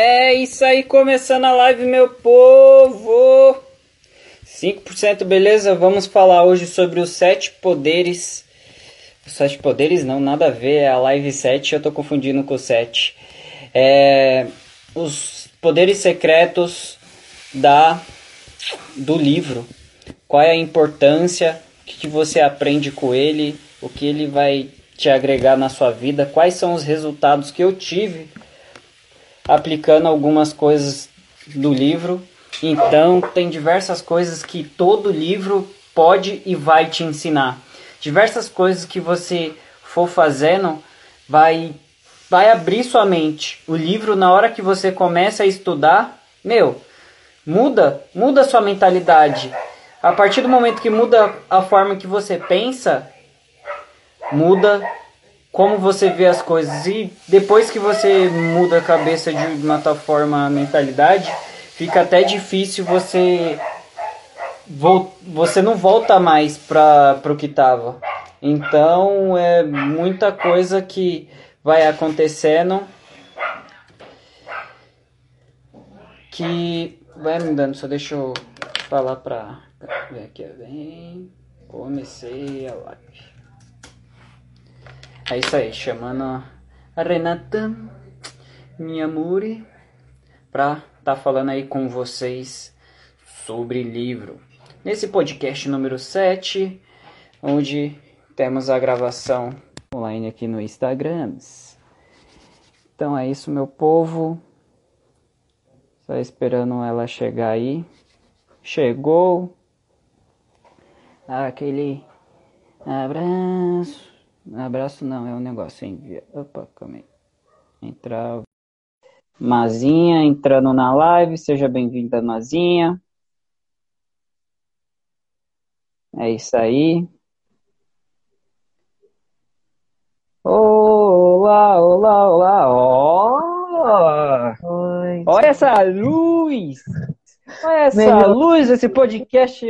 É isso aí, começando a live, meu povo! 5% beleza? Vamos falar hoje sobre os sete poderes. Os sete poderes não, nada a ver, é a live 7, eu tô confundindo com o 7. É, os poderes secretos da do livro. Qual é a importância, o que, que você aprende com ele, o que ele vai te agregar na sua vida, quais são os resultados que eu tive aplicando algumas coisas do livro. Então, tem diversas coisas que todo livro pode e vai te ensinar. Diversas coisas que você for fazendo vai vai abrir sua mente. O livro na hora que você começa a estudar, meu, muda, muda sua mentalidade. A partir do momento que muda a forma que você pensa, muda como você vê as coisas. E depois que você muda a cabeça de uma tal forma, a mentalidade, fica até difícil você. Você não volta mais para o que estava. Então é muita coisa que vai acontecendo que vai mudando. Só deixa eu falar para ver aqui. Vem, comecei a live. É isso aí, chamando a Renata, minha Muri, pra tá falando aí com vocês sobre livro. Nesse podcast número 7, onde temos a gravação online aqui no Instagram. Então é isso, meu povo. Só esperando ela chegar aí. Chegou. Aquele abraço. Abraço não, é um negócio. Envia. Opa, calma aí. Entrar. Mazinha entrando na live. Seja bem-vinda, Mazinha. É isso aí. Olá, olá, olá. Oh! Oi. Olha essa luz! Olha essa Melhor. luz, esse podcast.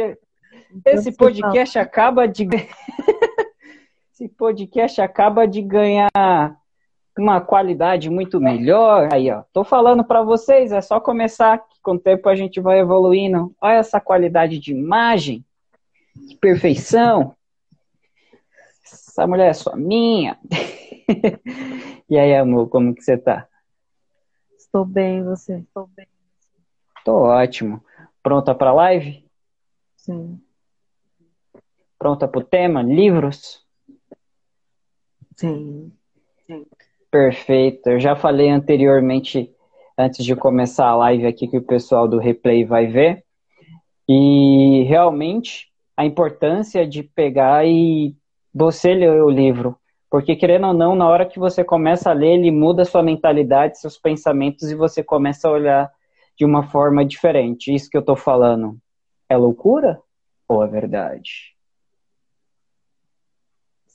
Esse podcast acaba de esse podcast acaba de ganhar uma qualidade muito melhor. Aí, ó, tô falando para vocês, é só começar que com o tempo a gente vai evoluindo. Olha essa qualidade de imagem, que perfeição. Essa mulher é só minha. e aí, amor, como que você tá? Estou bem, você? Estou bem. Tô ótimo. Pronta para live? Sim. Pronta pro tema? Livros? Sim. Perfeito. Eu já falei anteriormente, antes de começar a live aqui, que o pessoal do replay vai ver. E realmente a importância de pegar e você ler o livro. Porque, querendo ou não, na hora que você começa a ler, ele muda sua mentalidade, seus pensamentos e você começa a olhar de uma forma diferente. Isso que eu tô falando é loucura ou é verdade?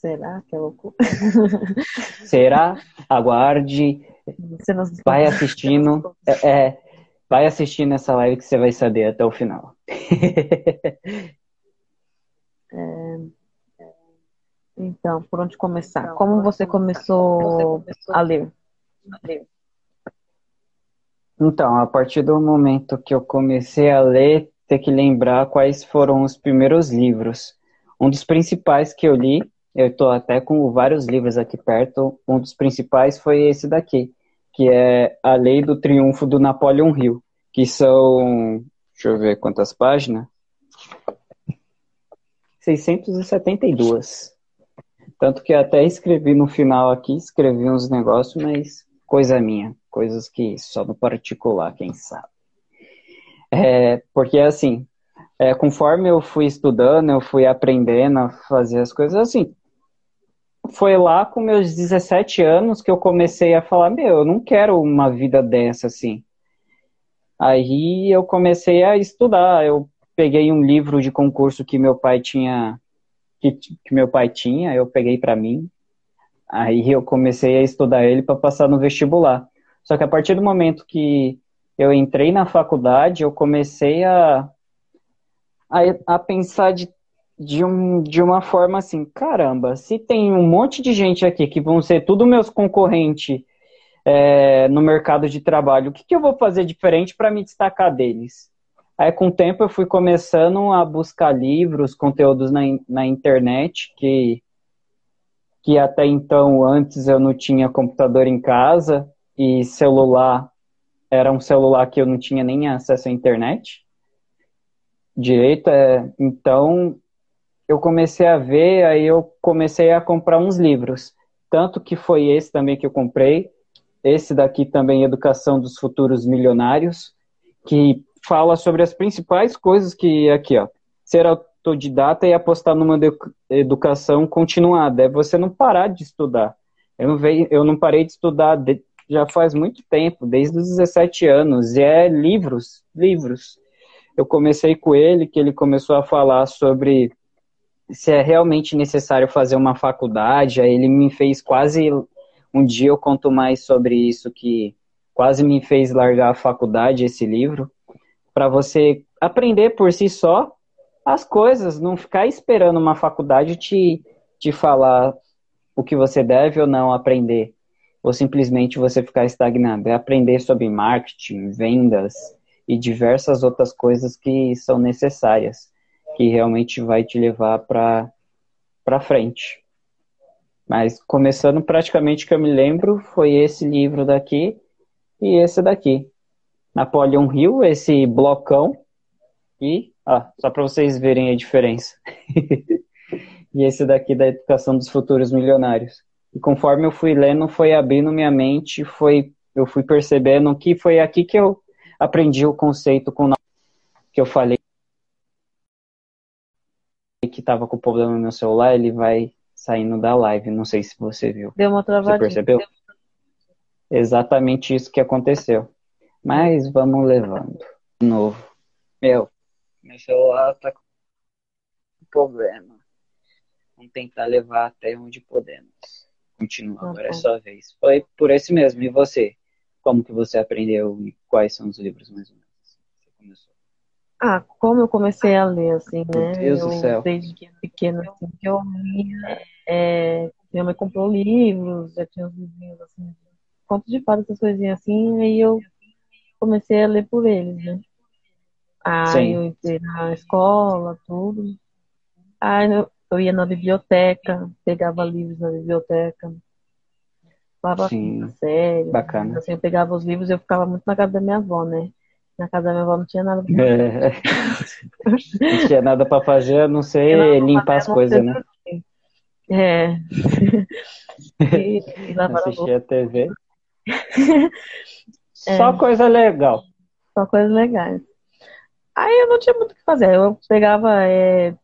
Será que é loucura? Será? Aguarde. Vai assistindo. É, é, vai assistindo essa live que você vai saber até o final. é, então, por onde começar? Como você começou a ler? Então, a partir do momento que eu comecei a ler, ter que lembrar quais foram os primeiros livros. Um dos principais que eu li eu estou até com vários livros aqui perto. Um dos principais foi esse daqui, que é A Lei do Triunfo do Napoleon Hill, que são, deixa eu ver quantas páginas. 672. Tanto que até escrevi no final aqui, escrevi uns negócios, mas coisa minha, coisas que só no particular, quem sabe. É, porque assim, é, conforme eu fui estudando, eu fui aprendendo a fazer as coisas assim foi lá com meus 17 anos que eu comecei a falar, meu, eu não quero uma vida dessa assim. Aí eu comecei a estudar, eu peguei um livro de concurso que meu pai tinha que, que meu pai tinha, eu peguei para mim. Aí eu comecei a estudar ele para passar no vestibular. Só que a partir do momento que eu entrei na faculdade, eu comecei a, a, a pensar de de, um, de uma forma assim, caramba, se tem um monte de gente aqui que vão ser tudo meus concorrentes é, no mercado de trabalho. O que, que eu vou fazer diferente para me destacar deles? Aí, com o tempo, eu fui começando a buscar livros, conteúdos na, na internet, que, que até então, antes, eu não tinha computador em casa e celular era um celular que eu não tinha nem acesso à internet direito. É, então, eu comecei a ver, aí eu comecei a comprar uns livros. Tanto que foi esse também que eu comprei. Esse daqui também, Educação dos Futuros Milionários, que fala sobre as principais coisas que aqui, ó, ser autodidata e apostar numa educação continuada. É você não parar de estudar. Eu não, veio, eu não parei de estudar de, já faz muito tempo, desde os 17 anos, e é livros, livros. Eu comecei com ele, que ele começou a falar sobre se é realmente necessário fazer uma faculdade, aí ele me fez quase, um dia eu conto mais sobre isso, que quase me fez largar a faculdade, esse livro, para você aprender por si só as coisas, não ficar esperando uma faculdade te, te falar o que você deve ou não aprender ou simplesmente você ficar estagnado. É aprender sobre marketing, vendas e diversas outras coisas que são necessárias, que realmente vai te levar para para frente. Mas começando praticamente que eu me lembro foi esse livro daqui e esse daqui. Napoleon Hill, esse blocão e ah, só para vocês verem a diferença. e esse daqui da educação dos futuros milionários. E conforme eu fui lendo, foi abrindo minha mente, foi eu fui percebendo que foi aqui que eu aprendi o conceito com que eu falei que estava com problema no meu celular, ele vai saindo da live. Não sei se você viu. Deu uma travadinha. Você percebeu? Exatamente isso que aconteceu. Mas vamos levando. De novo. Meu, meu celular tá com problema. Vamos tentar levar até onde podemos. Continua, ah, agora é sua vez. Foi por esse mesmo. E você? Como que você aprendeu e quais são os livros mais ou menos? Você começou? Ah, como eu comecei a ler, assim, né? Meu Deus eu, do céu. Desde pequena, assim, que eu lia. É, minha mãe comprou livros, já tinha uns livrinhos, assim, contos de fadas, essas coisinhas assim, e eu comecei a ler por eles, né? Aí Sim. eu entrei na escola, tudo. Aí eu, eu ia na biblioteca, pegava livros na biblioteca. Falava Sim, sério. bacana. Assim, eu pegava os livros e eu ficava muito na casa da minha avó, né? Na casa da minha avó não tinha nada pra fazer. É. não tinha nada pra fazer, a não ser limpar as coisas, né? É. e, e Assistir a TV. é. Só coisa legal. Só coisas legais. Aí eu não tinha muito o que fazer. Eu pegava é,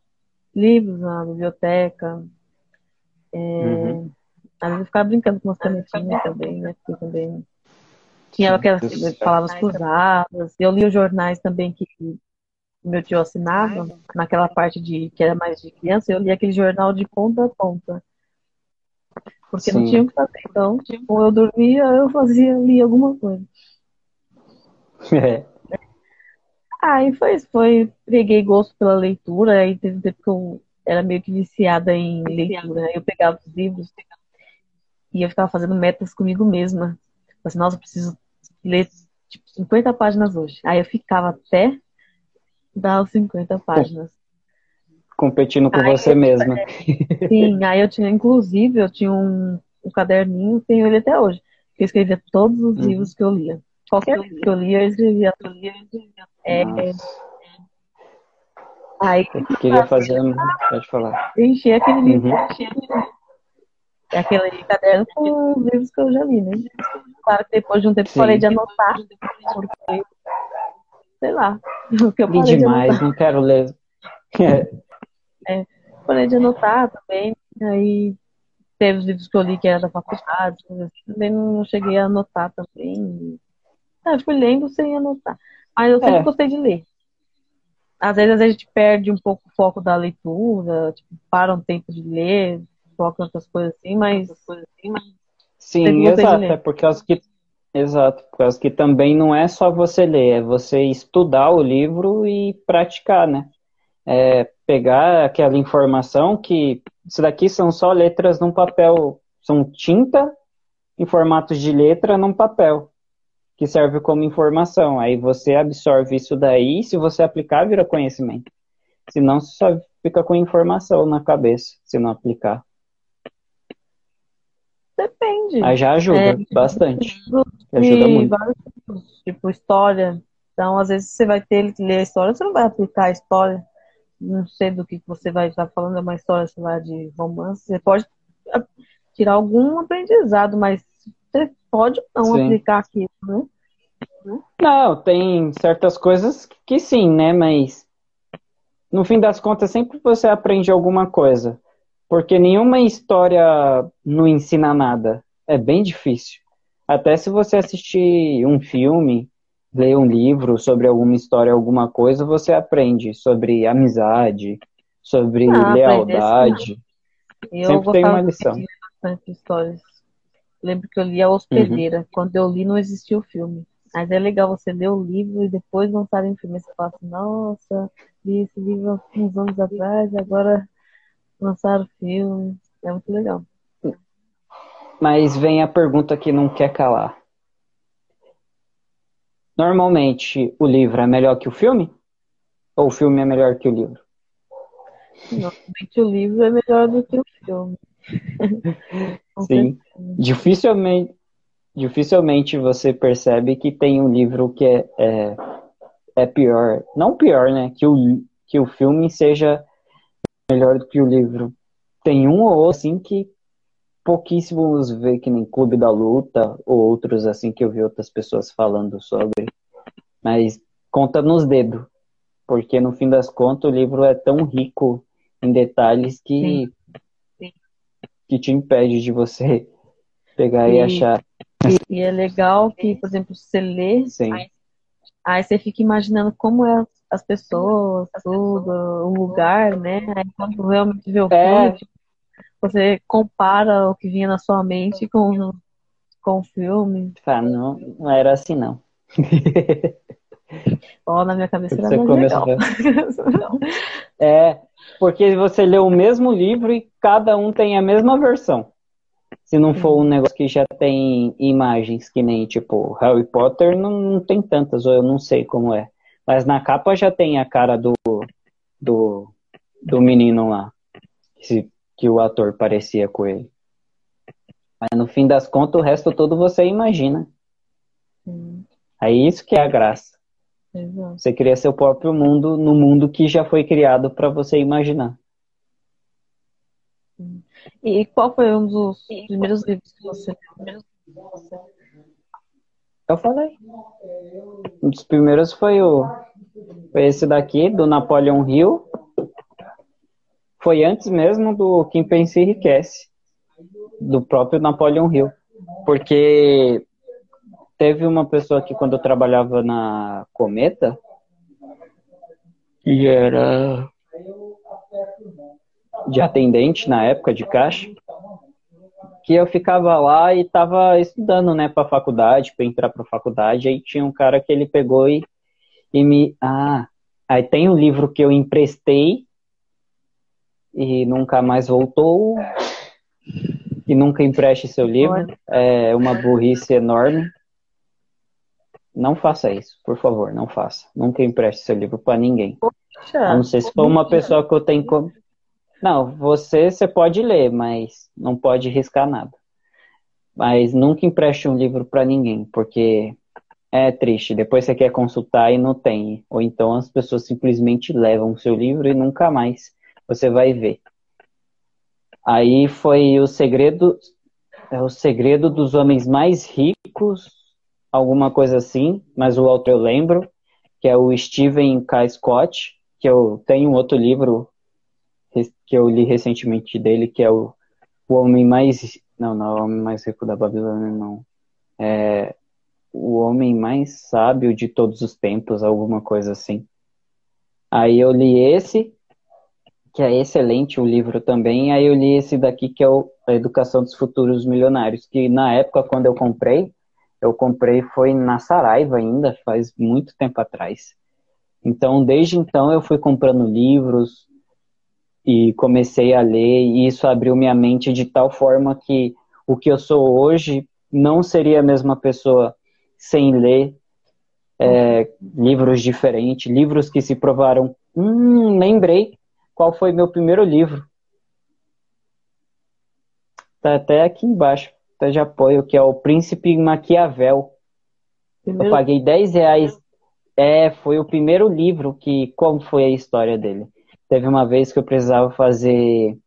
livros na biblioteca. É, uhum. Às vezes eu ficava brincando com umas canetinhas também, né? Porque também tinha aquelas palavras cruzadas. Eu li os jornais também que meu tio assinava, naquela parte de que era mais de criança, eu li aquele jornal de ponta a ponta. Porque Sim. não tinha o que fazer. Então, ou eu dormia, eu fazia, lia alguma coisa. É. Aí foi isso, foi, peguei gosto pela leitura, aí teve um tempo que eu era meio que viciada em leitura. Aí eu pegava os livros e eu ficava fazendo metas comigo mesma. Assim, nossa, eu preciso ler tipo 50 páginas hoje. Aí eu ficava até dar os 50 páginas. Competindo com aí você mesma. Sim, aí eu tinha, inclusive, eu tinha um, um caderninho, tenho ele até hoje, que eu escrevia todos os uhum. livros que eu lia. Qualquer livro que eu lia, eu escrevia. Eu lia, eu escrevia. É, aí, eu queria fazer. Pode falar. Encher aquele livro. Uhum. Encher é aquele caderno com os livros que eu já li, né? Claro que depois de um tempo Sim. parei de anotar, porque, sei lá, o que eu li demais, de não quero ler. é, parei de anotar também, aí teve os livros que eu li que era da faculdade, assim, também não cheguei a anotar também. Ah, eu fui lendo sem anotar. Mas eu sempre é. gostei de ler. Às vezes a gente perde um pouco o foco da leitura, tipo, para um tempo de ler, foca em outras coisas assim, mas. Sim, exato. É por causa que. Exato, por causa que também não é só você ler, é você estudar o livro e praticar, né? É pegar aquela informação que. Isso daqui são só letras num papel, são tinta em formatos de letra num papel, que serve como informação. Aí você absorve isso daí, se você aplicar, vira conhecimento. Senão, você só fica com informação na cabeça, se não aplicar. Depende. Aí já ajuda é, bastante. Ajuda muito. Vários tipos, tipo história. Então, às vezes você vai ter que ler a história, você não vai aplicar a história. Não sei do que você vai estar falando, é uma história, sei lá, de romance. Você pode tirar algum aprendizado, mas você pode não sim. aplicar aquilo, né? Não, tem certas coisas que sim, né? Mas no fim das contas, sempre você aprende alguma coisa. Porque nenhuma história não ensina nada. É bem difícil. Até se você assistir um filme, ler um livro sobre alguma história, alguma coisa, você aprende sobre amizade, sobre ah, lealdade. Sempre tem uma lição. Bastante histórias. Lembro que eu li A Hospedeira. Uhum. Quando eu li, não existia o filme. Mas é legal você ler o livro e depois lançarem o filme. Você fala assim, nossa, li esse livro uns anos atrás, agora lançaram filme. É muito legal. Mas vem a pergunta que não quer calar. Normalmente, o livro é melhor que o filme? Ou o filme é melhor que o livro? Normalmente, o livro é melhor do que o filme. Sim. Dificilmente, dificilmente você percebe que tem um livro que é, é, é pior. Não pior, né? Que o, que o filme seja melhor do que o livro. Tem um ou outro, assim, que pouquíssimos vê, que nem Clube da Luta, ou outros, assim, que eu vi outras pessoas falando sobre. Mas conta nos dedos. Porque, no fim das contas, o livro é tão rico em detalhes que, Sim. que te impede de você pegar e, e achar. E, e, é legal que, por exemplo, você lê, Sim. Aí, aí você fica imaginando como é as pessoas, tudo, o lugar, né? Aí quando realmente vê o é. filme, você compara o que vinha na sua mente com, com o filme. Ah, não, não era assim, não. Ó, oh, na minha cabeça era mais legal. é, porque você lê o mesmo livro e cada um tem a mesma versão. Se não for um negócio que já tem imagens, que nem, tipo, Harry Potter, não, não tem tantas, ou eu não sei como é. Mas na capa já tem a cara do, do, do menino lá. Que, que o ator parecia com ele. Mas no fim das contas, o resto todo você imagina. Hum. Aí isso que é a graça. Exato. Você cria seu próprio mundo no mundo que já foi criado para você imaginar. E qual foi um dos primeiros livros que você leu? Eu falei. Um dos primeiros foi o foi esse daqui, do Napoleon Hill. Foi antes mesmo do Quem Pensa Enriquece, do próprio Napoleon Hill. Porque teve uma pessoa que quando eu trabalhava na Cometa, que era de atendente na época de caixa, que eu ficava lá e estava estudando, né, para faculdade, para entrar para faculdade. Aí tinha um cara que ele pegou e, e me, ah, aí tem um livro que eu emprestei e nunca mais voltou. E nunca empreste seu livro. É uma burrice enorme. Não faça isso, por favor, não faça. Nunca empreste seu livro para ninguém. Poxa, a não ser se for uma pessoa que eu tenho não, você você pode ler, mas não pode riscar nada. Mas nunca empreste um livro para ninguém, porque é triste. Depois você quer consultar e não tem. Ou então as pessoas simplesmente levam o seu livro e nunca mais você vai ver. Aí foi o segredo, é o segredo dos homens mais ricos, alguma coisa assim, mas o outro eu lembro, que é o Stephen K. Scott, que eu tenho outro livro que eu li recentemente dele, que é o, o homem mais. Não, não é o homem mais rico da Babilônia, não. É o homem mais sábio de todos os tempos, alguma coisa assim. Aí eu li esse, que é excelente o livro também. Aí eu li esse daqui, que é o, A Educação dos Futuros Milionários, que na época, quando eu comprei, eu comprei foi na Saraiva ainda, faz muito tempo atrás. Então, desde então, eu fui comprando livros, e comecei a ler e isso abriu minha mente de tal forma que o que eu sou hoje não seria a mesma pessoa sem ler é, livros diferentes, livros que se provaram. Hum, lembrei qual foi meu primeiro livro. Tá até aqui embaixo, tá de apoio, que é o Príncipe Maquiavel. Primeiro... Eu paguei 10 reais. É, foi o primeiro livro que. Como foi a história dele? Teve uma vez que eu precisava fazer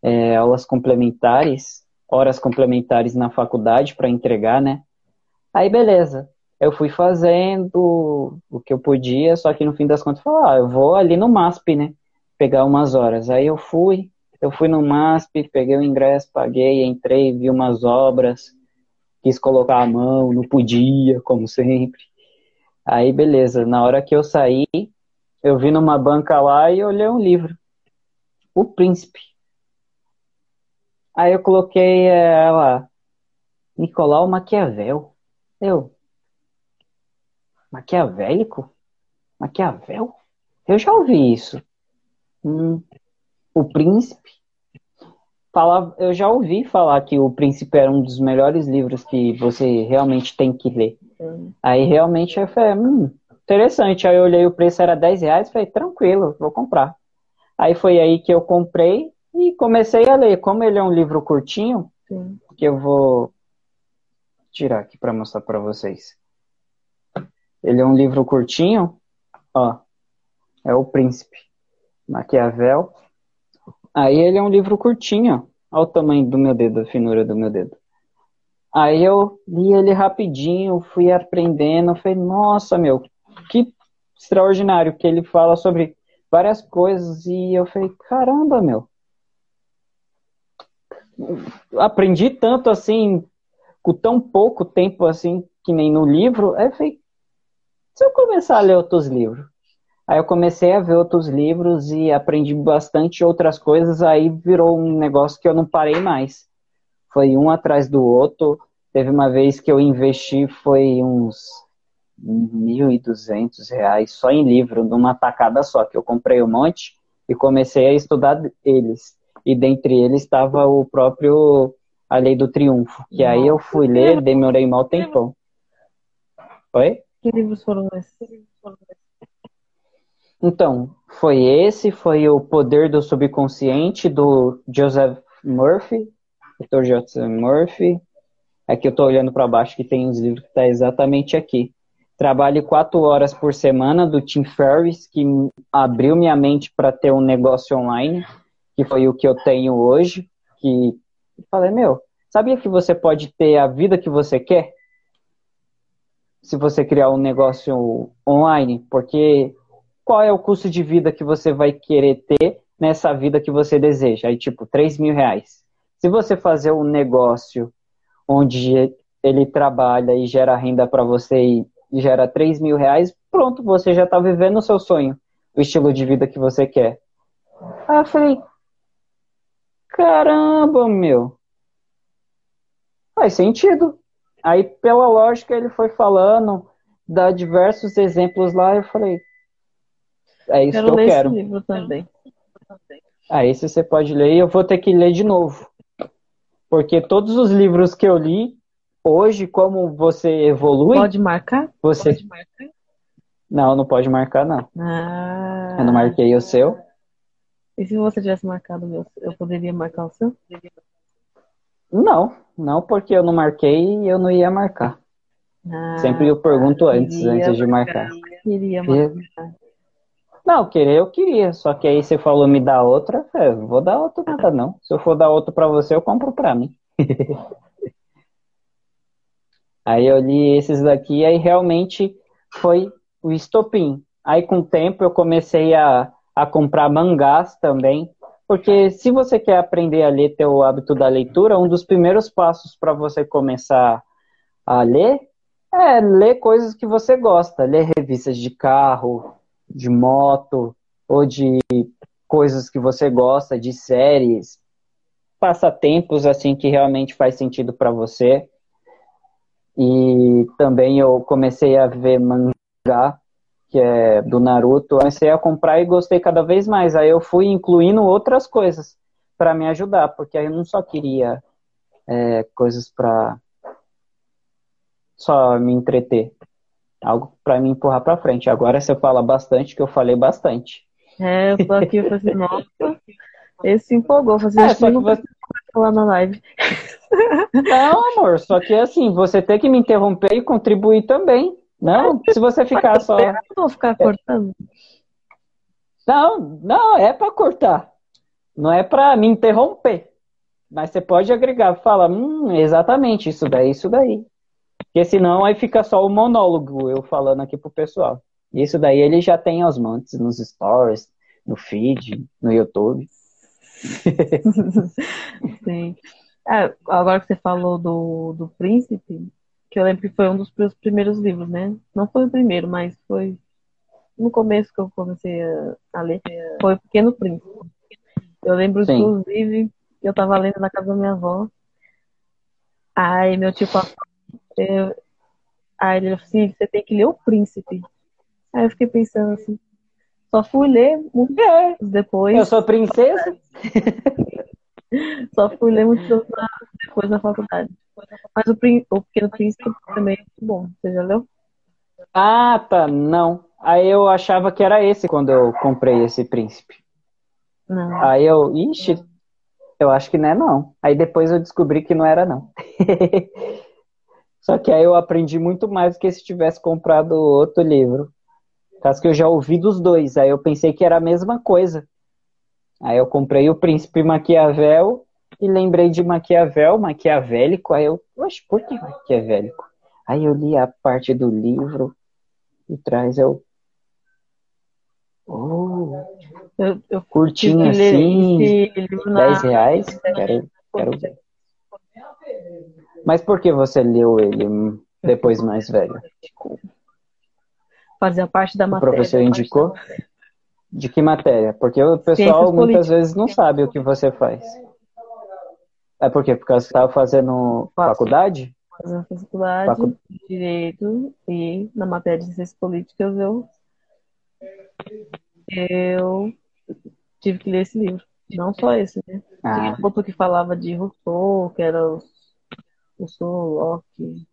é, aulas complementares, horas complementares na faculdade para entregar, né? Aí beleza. Eu fui fazendo o que eu podia, só que no fim das contas eu falei, ah, eu vou ali no MASP, né? Pegar umas horas. Aí eu fui, eu fui no MASP, peguei o ingresso, paguei, entrei, vi umas obras, quis colocar a mão, não podia, como sempre. Aí beleza, na hora que eu saí, eu vi numa banca lá e olhei um livro. O Príncipe. Aí eu coloquei é, lá, Nicolau Maquiavel. Eu, Maquiavélico? Maquiavel? Eu já ouvi isso. Hum, o Príncipe? Fala, eu já ouvi falar que o Príncipe era um dos melhores livros que você realmente tem que ler. Aí realmente eu falei, hum, interessante. Aí eu olhei o preço, era 10 reais, falei, tranquilo, vou comprar. Aí foi aí que eu comprei e comecei a ler. Como ele é um livro curtinho, Sim. que eu vou tirar aqui para mostrar para vocês. Ele é um livro curtinho, ó. É o Príncipe Maquiavel. Aí ele é um livro curtinho, Olha o tamanho do meu dedo, a finura do meu dedo. Aí eu li ele rapidinho, fui aprendendo, falei, nossa, meu, que extraordinário que ele fala sobre várias coisas e eu falei, caramba, meu. Aprendi tanto assim, com tão pouco tempo assim, que nem no livro, aí eu falei, se eu começar a ler outros livros? Aí eu comecei a ver outros livros e aprendi bastante outras coisas, aí virou um negócio que eu não parei mais. Foi um atrás do outro. Teve uma vez que eu investi, foi uns 1.200 reais só em livro, numa tacada só, que eu comprei um monte e comecei a estudar eles. E dentre eles estava o próprio A Lei do Triunfo, que aí eu fui ler, demorei mal tempão. Oi? Que livros foram esses? Então, foi esse, foi o Poder do Subconsciente, do Joseph Murphy, Dr. Joseph Murphy. Aqui eu estou olhando para baixo que tem uns livros que está exatamente aqui. Trabalhe quatro horas por semana, do Tim Ferriss, que abriu minha mente para ter um negócio online, que foi o que eu tenho hoje. Que falei, meu, sabia que você pode ter a vida que você quer? Se você criar um negócio online, porque qual é o custo de vida que você vai querer ter nessa vida que você deseja? Aí, tipo, 3 mil reais. Se você fazer um negócio onde ele trabalha e gera renda para você e gera 3 mil reais, pronto, você já está vivendo o seu sonho, o estilo de vida que você quer. Aí eu falei, caramba, meu, faz sentido. Aí, pela lógica, ele foi falando, dá diversos exemplos lá, eu falei, é isso quero que eu quero. Esse livro também. Ah, esse você pode ler e eu vou ter que ler de novo. Porque todos os livros que eu li, hoje, como você evolui. Pode marcar? Você... Pode marcar? Não, não pode marcar, não. Ah. Eu não marquei o seu. E se você tivesse marcado o meu, eu poderia marcar o seu? Não, não, porque eu não marquei e eu não ia marcar. Ah, Sempre eu pergunto antes, antes de marcar. Queria marcar. Não, querer eu queria, só que aí você falou me dá outra, eu vou dar outra nada não. Se eu for dar outro para você, eu compro para mim. aí eu li esses daqui, aí realmente foi o estopim. Aí com o tempo eu comecei a, a comprar mangás também, porque se você quer aprender a ler, ter o hábito da leitura, um dos primeiros passos para você começar a ler é ler coisas que você gosta, ler revistas de carro, de moto ou de coisas que você gosta, de séries, passatempos assim que realmente faz sentido para você. E também eu comecei a ver mangá, que é do Naruto, comecei a comprar e gostei cada vez mais. Aí eu fui incluindo outras coisas para me ajudar, porque aí eu não só queria é, coisas para só me entreter. Algo para me empurrar para frente. Agora você fala bastante, que eu falei bastante. É, eu tô aqui, eu falei nossa, esse se empolgou. Falei, assim, é, só que você... falar na live. Não, amor, só que assim, você tem que me interromper e contribuir também. Não, se você ficar só. Eu não vou ficar cortando. Não, não, é para cortar. Não é para me interromper. Mas você pode agregar, fala, hum, exatamente, isso daí, isso daí. Porque senão aí fica só o monólogo, eu falando aqui pro pessoal. Isso daí ele já tem aos montes nos stories, no feed, no YouTube. Sim. É, agora que você falou do, do Príncipe, que eu lembro que foi um dos meus primeiros livros, né? Não foi o primeiro, mas foi no começo que eu comecei a, a ler. Foi o Pequeno Príncipe. Eu lembro, Sim. inclusive, que eu tava lendo na casa da minha avó. Aí meu tio falou, eu... aí ele falou assim, você tem que ler o Príncipe. Aí eu fiquei pensando assim, só fui ler muito é. depois. Eu sou princesa? Só fui ler muito depois na faculdade. Mas o, o Pequeno Príncipe também é muito bom. Você já leu? Ah, tá. Não. Aí eu achava que era esse quando eu comprei esse príncipe. Não. Aí eu, ixi, eu acho que não é não. Aí depois eu descobri que não era não. Só que aí eu aprendi muito mais do que se tivesse comprado outro livro. Caso que eu já ouvi dos dois. Aí eu pensei que era a mesma coisa. Aí eu comprei o Príncipe Maquiavel e lembrei de Maquiavel, maquiavélico. Aí eu, oxe, por que maquiavélico? Aí eu li a parte do livro e traz eu. Oh, eu, eu curtinho assim, 10 reais. Quero, quero ver. Mas por que você leu ele depois mais velho? Fazia parte da matéria. O professor indicou? De que matéria? Porque o pessoal muitas vezes não sabe o que você faz. É por quê? Porque você estava fazendo faculdade? Fazendo faculdade, Facu... direito e na matéria de ciências políticas eu eu tive que ler esse livro. Não só esse, né? Ah. Tinha outro que falava de Rousseau, que era o Rousseau, Locke.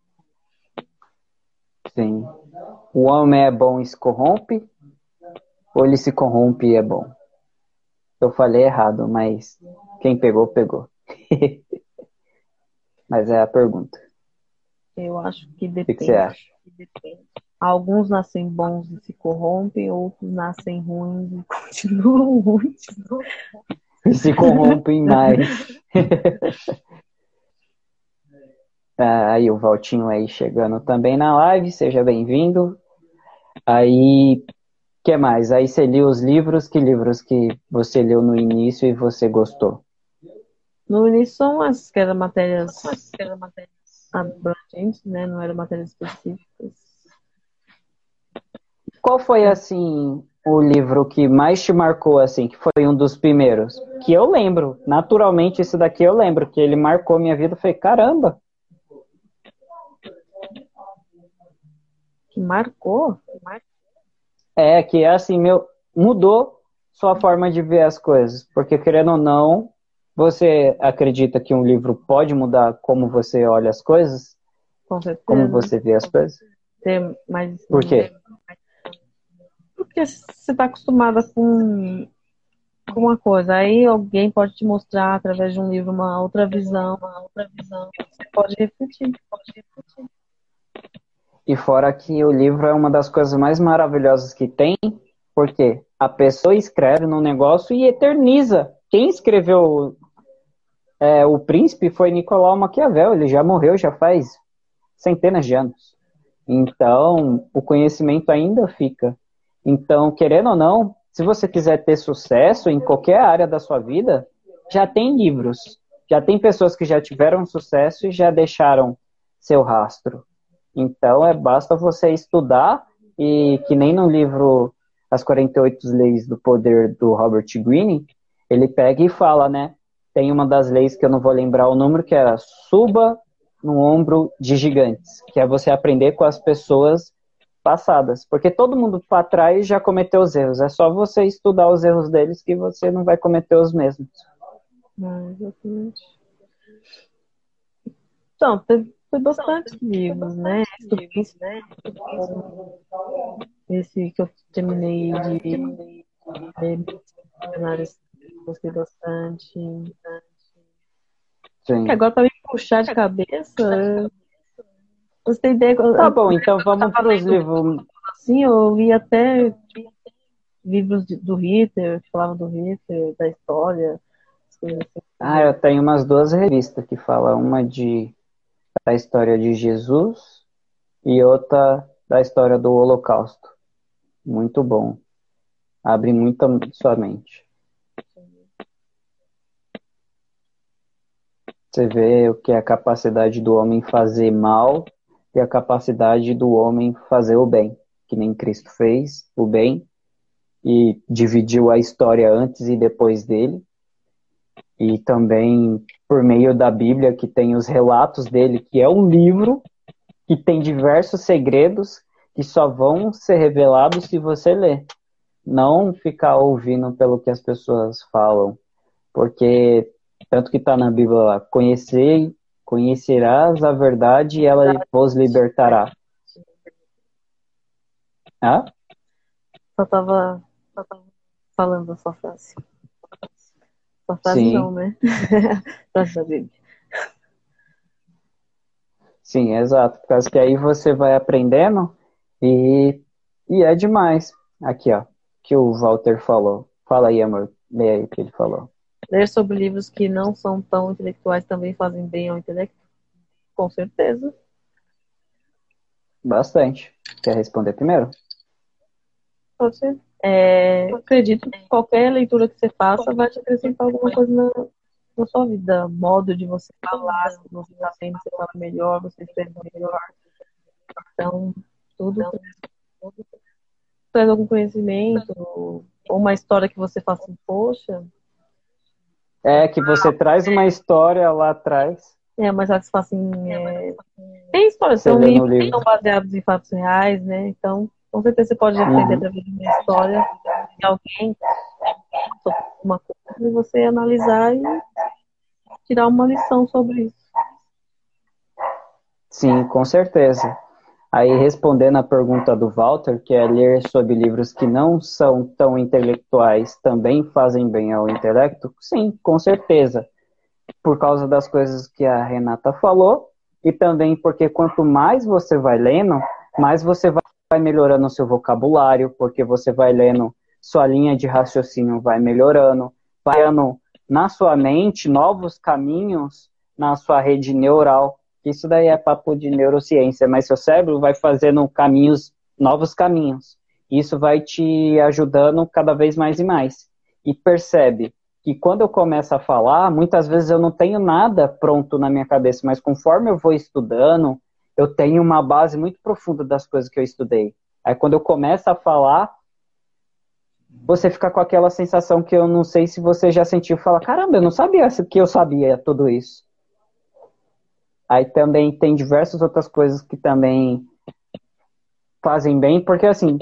Sim. O homem é bom e se corrompe, ou ele se corrompe e é bom? Eu falei errado, mas quem pegou, pegou. mas é a pergunta. Eu acho que depende. O que você acha? Alguns nascem bons e se corrompem, outros nascem ruins e continuam ruins. E se corrompem mais. Ah, aí o Valtinho aí chegando também na live, seja bem-vindo. Aí que mais? Aí você leu os livros, que livros que você leu no início e você gostou? No início são as que eram matérias, que eram matérias abrangentes, né? Não eram matérias específicas. Qual foi assim o livro que mais te marcou assim, que foi um dos primeiros? Que eu lembro, naturalmente esse daqui eu lembro que ele marcou minha vida, foi caramba. Que marcou? É, que é assim, meu, mudou sua forma de ver as coisas. Porque, querendo ou não, você acredita que um livro pode mudar como você olha as coisas? Com certeza. Como você vê as coisas? Tem mais... Por quê? Porque você está acostumada com, com uma coisa, aí alguém pode te mostrar através de um livro uma outra visão, uma outra visão. Você pode refletir, pode refletir. E fora que o livro é uma das coisas mais maravilhosas que tem, porque a pessoa escreve num negócio e eterniza. Quem escreveu é, O Príncipe foi Nicolau Maquiavel, ele já morreu já faz centenas de anos. Então, o conhecimento ainda fica. Então, querendo ou não, se você quiser ter sucesso em qualquer área da sua vida, já tem livros, já tem pessoas que já tiveram sucesso e já deixaram seu rastro. Então, é basta você estudar e que nem no livro As 48 Leis do Poder do Robert Greene, ele pega e fala, né? Tem uma das leis que eu não vou lembrar o número, que é suba no ombro de gigantes, que é você aprender com as pessoas passadas, porque todo mundo para trás já cometeu os erros, é só você estudar os erros deles que você não vai cometer os mesmos. Ah, exatamente. Então, foi bastante livros, né? Livros, né? Esse que eu terminei de ler, gostei bastante. Sim. Agora pra me puxar de cabeça, gostei ideia. Tá bom, então vamos para os livros. Sim, eu li até livros do Hitler, que falavam do Hitler, da história. Assim. Ah, eu tenho umas duas revistas que falam uma de da história de Jesus e outra da história do Holocausto. Muito bom. Abre muito sua mente. Você vê o que é a capacidade do homem fazer mal e a capacidade do homem fazer o bem, que nem Cristo fez o bem e dividiu a história antes e depois dele. E também por meio da Bíblia, que tem os relatos dele, que é um livro que tem diversos segredos que só vão ser revelados se você ler. Não ficar ouvindo pelo que as pessoas falam, porque tanto que está na Bíblia lá, conhecer, conhecerás a verdade e ela vos libertará. Ah? Só estava falando a sua frase. Frase Sim. né? da Bíblia. Sim, exato. Por causa que aí você vai aprendendo e, e é demais. Aqui, ó, que o Walter falou. Fala aí, amor. Lê aí o que ele falou. Ler sobre livros que não são tão intelectuais também fazem bem ao intelecto? Com certeza. Bastante. Quer responder primeiro? Pode ser. É, acredito que qualquer leitura que você faça vai te acrescentar alguma coisa na, na sua vida. Modo de você falar, se você está sendo, você fala melhor, você escreve melhor. Então, tudo, tudo traz algum conhecimento, ou uma história que você faça, assim, poxa. É, que você traz uma história lá atrás. É, mas elas assim, é... tem histórias, são livros livro. que são baseados em fatos reais, né? Então, com certeza você pode aprender uhum. através de uma história de alguém sobre uma coisa e você analisar e tirar uma lição sobre isso. Sim, com certeza. Aí, respondendo a pergunta do Walter, que é ler sobre livros que não são tão intelectuais também fazem bem ao intelecto? Sim, com certeza. Por causa das coisas que a Renata falou, e também porque quanto mais você vai lendo, mais você vai vai melhorando seu vocabulário, porque você vai lendo, sua linha de raciocínio vai melhorando, vai dando na sua mente novos caminhos na sua rede neural. Isso daí é papo de neurociência, mas seu cérebro vai fazendo caminhos, novos caminhos. Isso vai te ajudando cada vez mais e mais. E percebe que quando eu começo a falar, muitas vezes eu não tenho nada pronto na minha cabeça, mas conforme eu vou estudando, eu tenho uma base muito profunda das coisas que eu estudei. Aí quando eu começo a falar, você fica com aquela sensação que eu não sei se você já sentiu, fala, caramba, eu não sabia que eu sabia tudo isso. Aí também tem diversas outras coisas que também fazem bem, porque assim,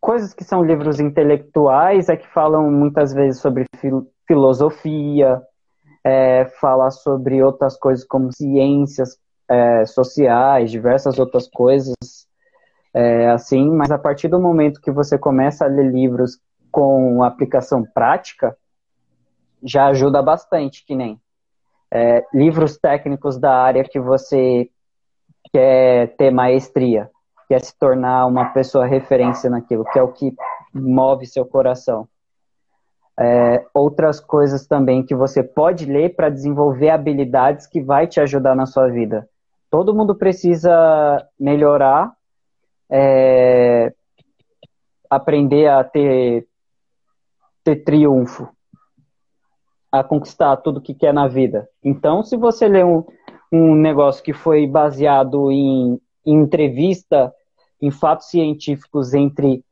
coisas que são livros intelectuais é que falam muitas vezes sobre fil filosofia, é, fala sobre outras coisas como ciências, é, sociais, diversas outras coisas é, assim, mas a partir do momento que você começa a ler livros com aplicação prática, já ajuda bastante, que nem é, livros técnicos da área que você quer ter maestria, quer se tornar uma pessoa referência naquilo, que é o que move seu coração. É, outras coisas também que você pode ler para desenvolver habilidades que vai te ajudar na sua vida todo mundo precisa melhorar, é, aprender a ter, ter triunfo, a conquistar tudo que quer na vida. Então, se você lê um, um negócio que foi baseado em, em entrevista, em fatos científicos entre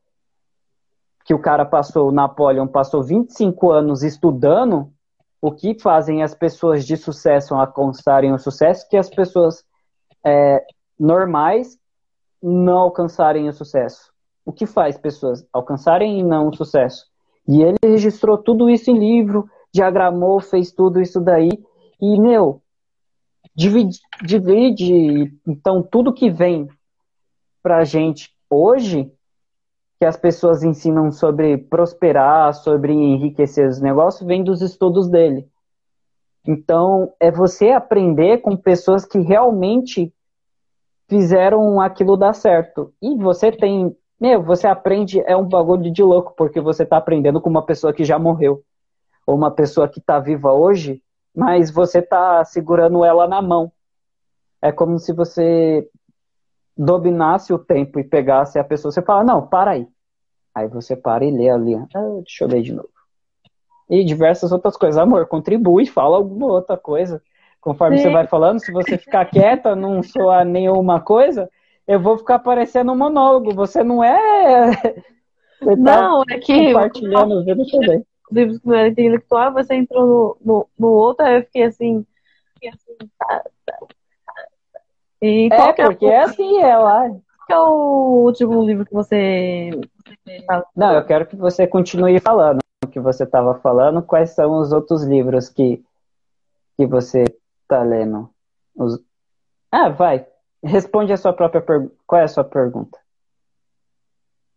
que o cara passou, o Napoleon passou 25 anos estudando, o que fazem as pessoas de sucesso alcançarem o sucesso que as pessoas é, normais não alcançarem o sucesso. O que faz pessoas alcançarem e não o sucesso? E ele registrou tudo isso em livro, diagramou, fez tudo isso daí. E, meu, divide, divide então tudo que vem pra gente hoje que as pessoas ensinam sobre prosperar, sobre enriquecer os negócios, vem dos estudos dele. Então, é você aprender com pessoas que realmente fizeram aquilo dar certo. E você tem. Meu, você aprende, é um bagulho de louco, porque você está aprendendo com uma pessoa que já morreu. Ou uma pessoa que está viva hoje, mas você está segurando ela na mão. É como se você dominasse o tempo e pegasse a pessoa, você fala, não, para aí. Aí você para e lê ali, ah, deixa eu ler de novo. E diversas outras coisas. Amor, contribui, fala alguma outra coisa. Conforme Sim. você vai falando, se você ficar quieta, não soar nenhuma coisa, eu vou ficar parecendo um monólogo. Você não é. Você tá não, é que. Compartilhando, vendo também. Os livros que não era intelectual, você entrou no, no, no outro, aí eu fiquei assim. Fiquei assim tá, tá, e é, porque é assim, é lá. Qual é o último livro que você. Não, eu quero que você continue falando o que você estava falando. Quais são os outros livros que, que você está lendo? Os... Ah, vai. Responde a sua própria pergunta. Qual é a sua pergunta?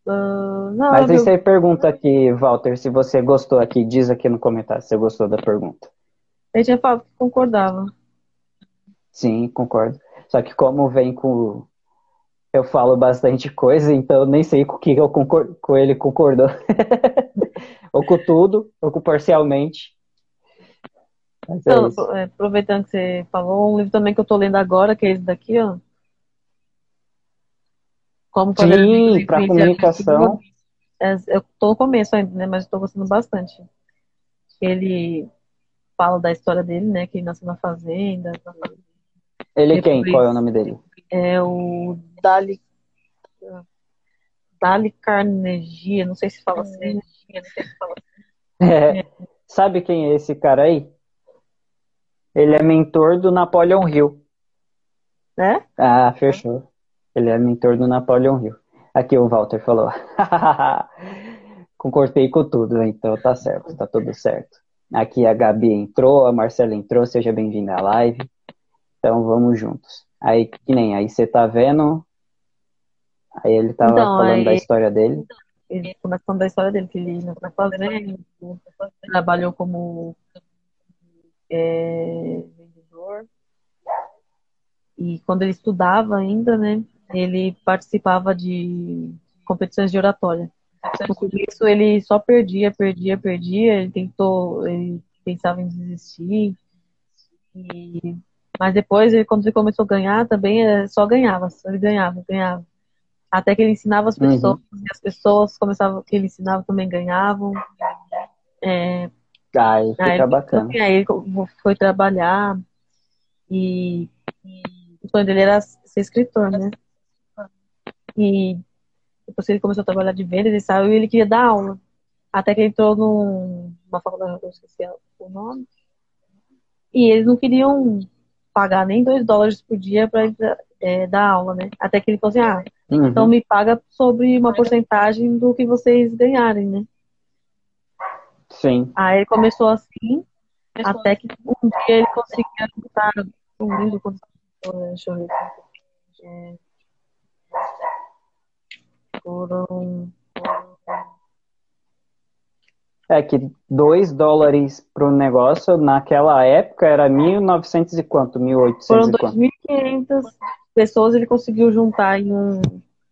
Uh, não, Mas aí você pergunta aqui, Walter, se você gostou aqui. Diz aqui no comentário se você gostou da pergunta. Eu tinha falado que concordava. Sim, concordo. Só que como vem com. Eu falo bastante coisa, então eu nem sei com o que eu concord... com ele concordou. ou com tudo, ou com parcialmente. Então, é, aproveitando que você falou, um livro também que eu tô lendo agora, que é esse daqui, ó. Como Sim, para comunicação. É, eu tô no começo ainda, né? Mas estou gostando bastante. Ele fala da história dele, né? Que ele nasceu na fazenda. Ele quem? Qual é o nome dele? É o Dali. Dali Carnegie, não sei se fala assim. não sei se fala assim. É. Sabe quem é esse cara aí? Ele é mentor do Napoleon Hill. É? Ah, fechou. Ele é mentor do Napoleon Hill. Aqui o Walter falou. Concordei com tudo, então tá certo, tá tudo certo. Aqui a Gabi entrou, a Marcela entrou, seja bem-vinda à live. Então vamos juntos. Aí, que nem, aí você tá vendo. Aí ele tava então, falando aí, da história dele. Ele começando da história dele, que ele não tá fazendo, trabalhou como é, vendedor. E quando ele estudava ainda, né, ele participava de competições de oratória. No começo ele só perdia, perdia, perdia, ele tentou, ele pensava em desistir. E mas depois, ele, quando ele começou a ganhar, também é, só ganhava, ele ganhava, ganhava. Até que ele ensinava as uhum. pessoas, uhum. e as pessoas começavam, que ele ensinava também ganhavam. É, aí fica aí, bacana. Aí ele foi trabalhar e, e o sonho dele era ser escritor, né? E depois ele começou a trabalhar de venda, ele saiu e ele queria dar aula. Até que ele entrou numa faculdade, eu esqueci o nome. E eles não queriam pagar nem dois dólares por dia para é, dar aula, né? Até que ele falou assim, ah, uhum. então me paga sobre uma porcentagem do que vocês ganharem, né? Sim. Aí ele começou assim, até que um dia ele conseguia juntar um livro, deixa eu ver. É, foram é que 2 dólares para o negócio, naquela época, era 1.900 e quanto? 1.800 Foram 2.500 pessoas ele conseguiu juntar em um,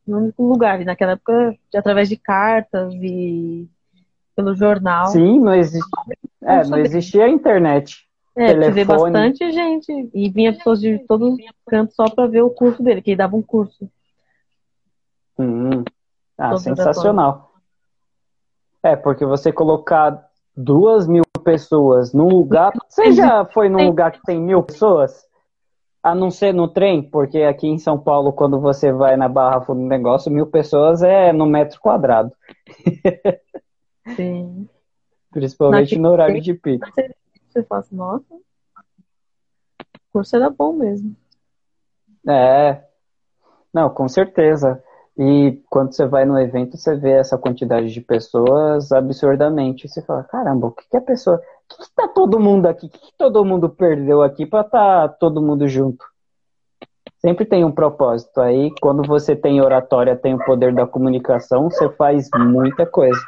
em um único lugar. E naquela época, através de cartas e pelo jornal. Sim, não existia, é, não existia a internet. É, telefone. bastante gente. E vinha pessoas de todos os cantos só para ver o curso dele, que ele dava um curso. Hum. Ah, sensacional. É, porque você colocar duas mil pessoas num lugar. Você já foi num lugar que tem mil pessoas? A não ser no trem, porque aqui em São Paulo, quando você vai na Barra Fundo Negócio, mil pessoas é no metro quadrado. Sim. Principalmente no horário de pico. Você fala assim, nossa, o curso era bom mesmo. É. Não, com certeza. E quando você vai no evento, você vê essa quantidade de pessoas absurdamente. Você fala, caramba, o que, que a pessoa. que, que tá todo mundo aqui? O que, que todo mundo perdeu aqui para tá todo mundo junto? Sempre tem um propósito. Aí, quando você tem oratória, tem o poder da comunicação, você faz muita coisa.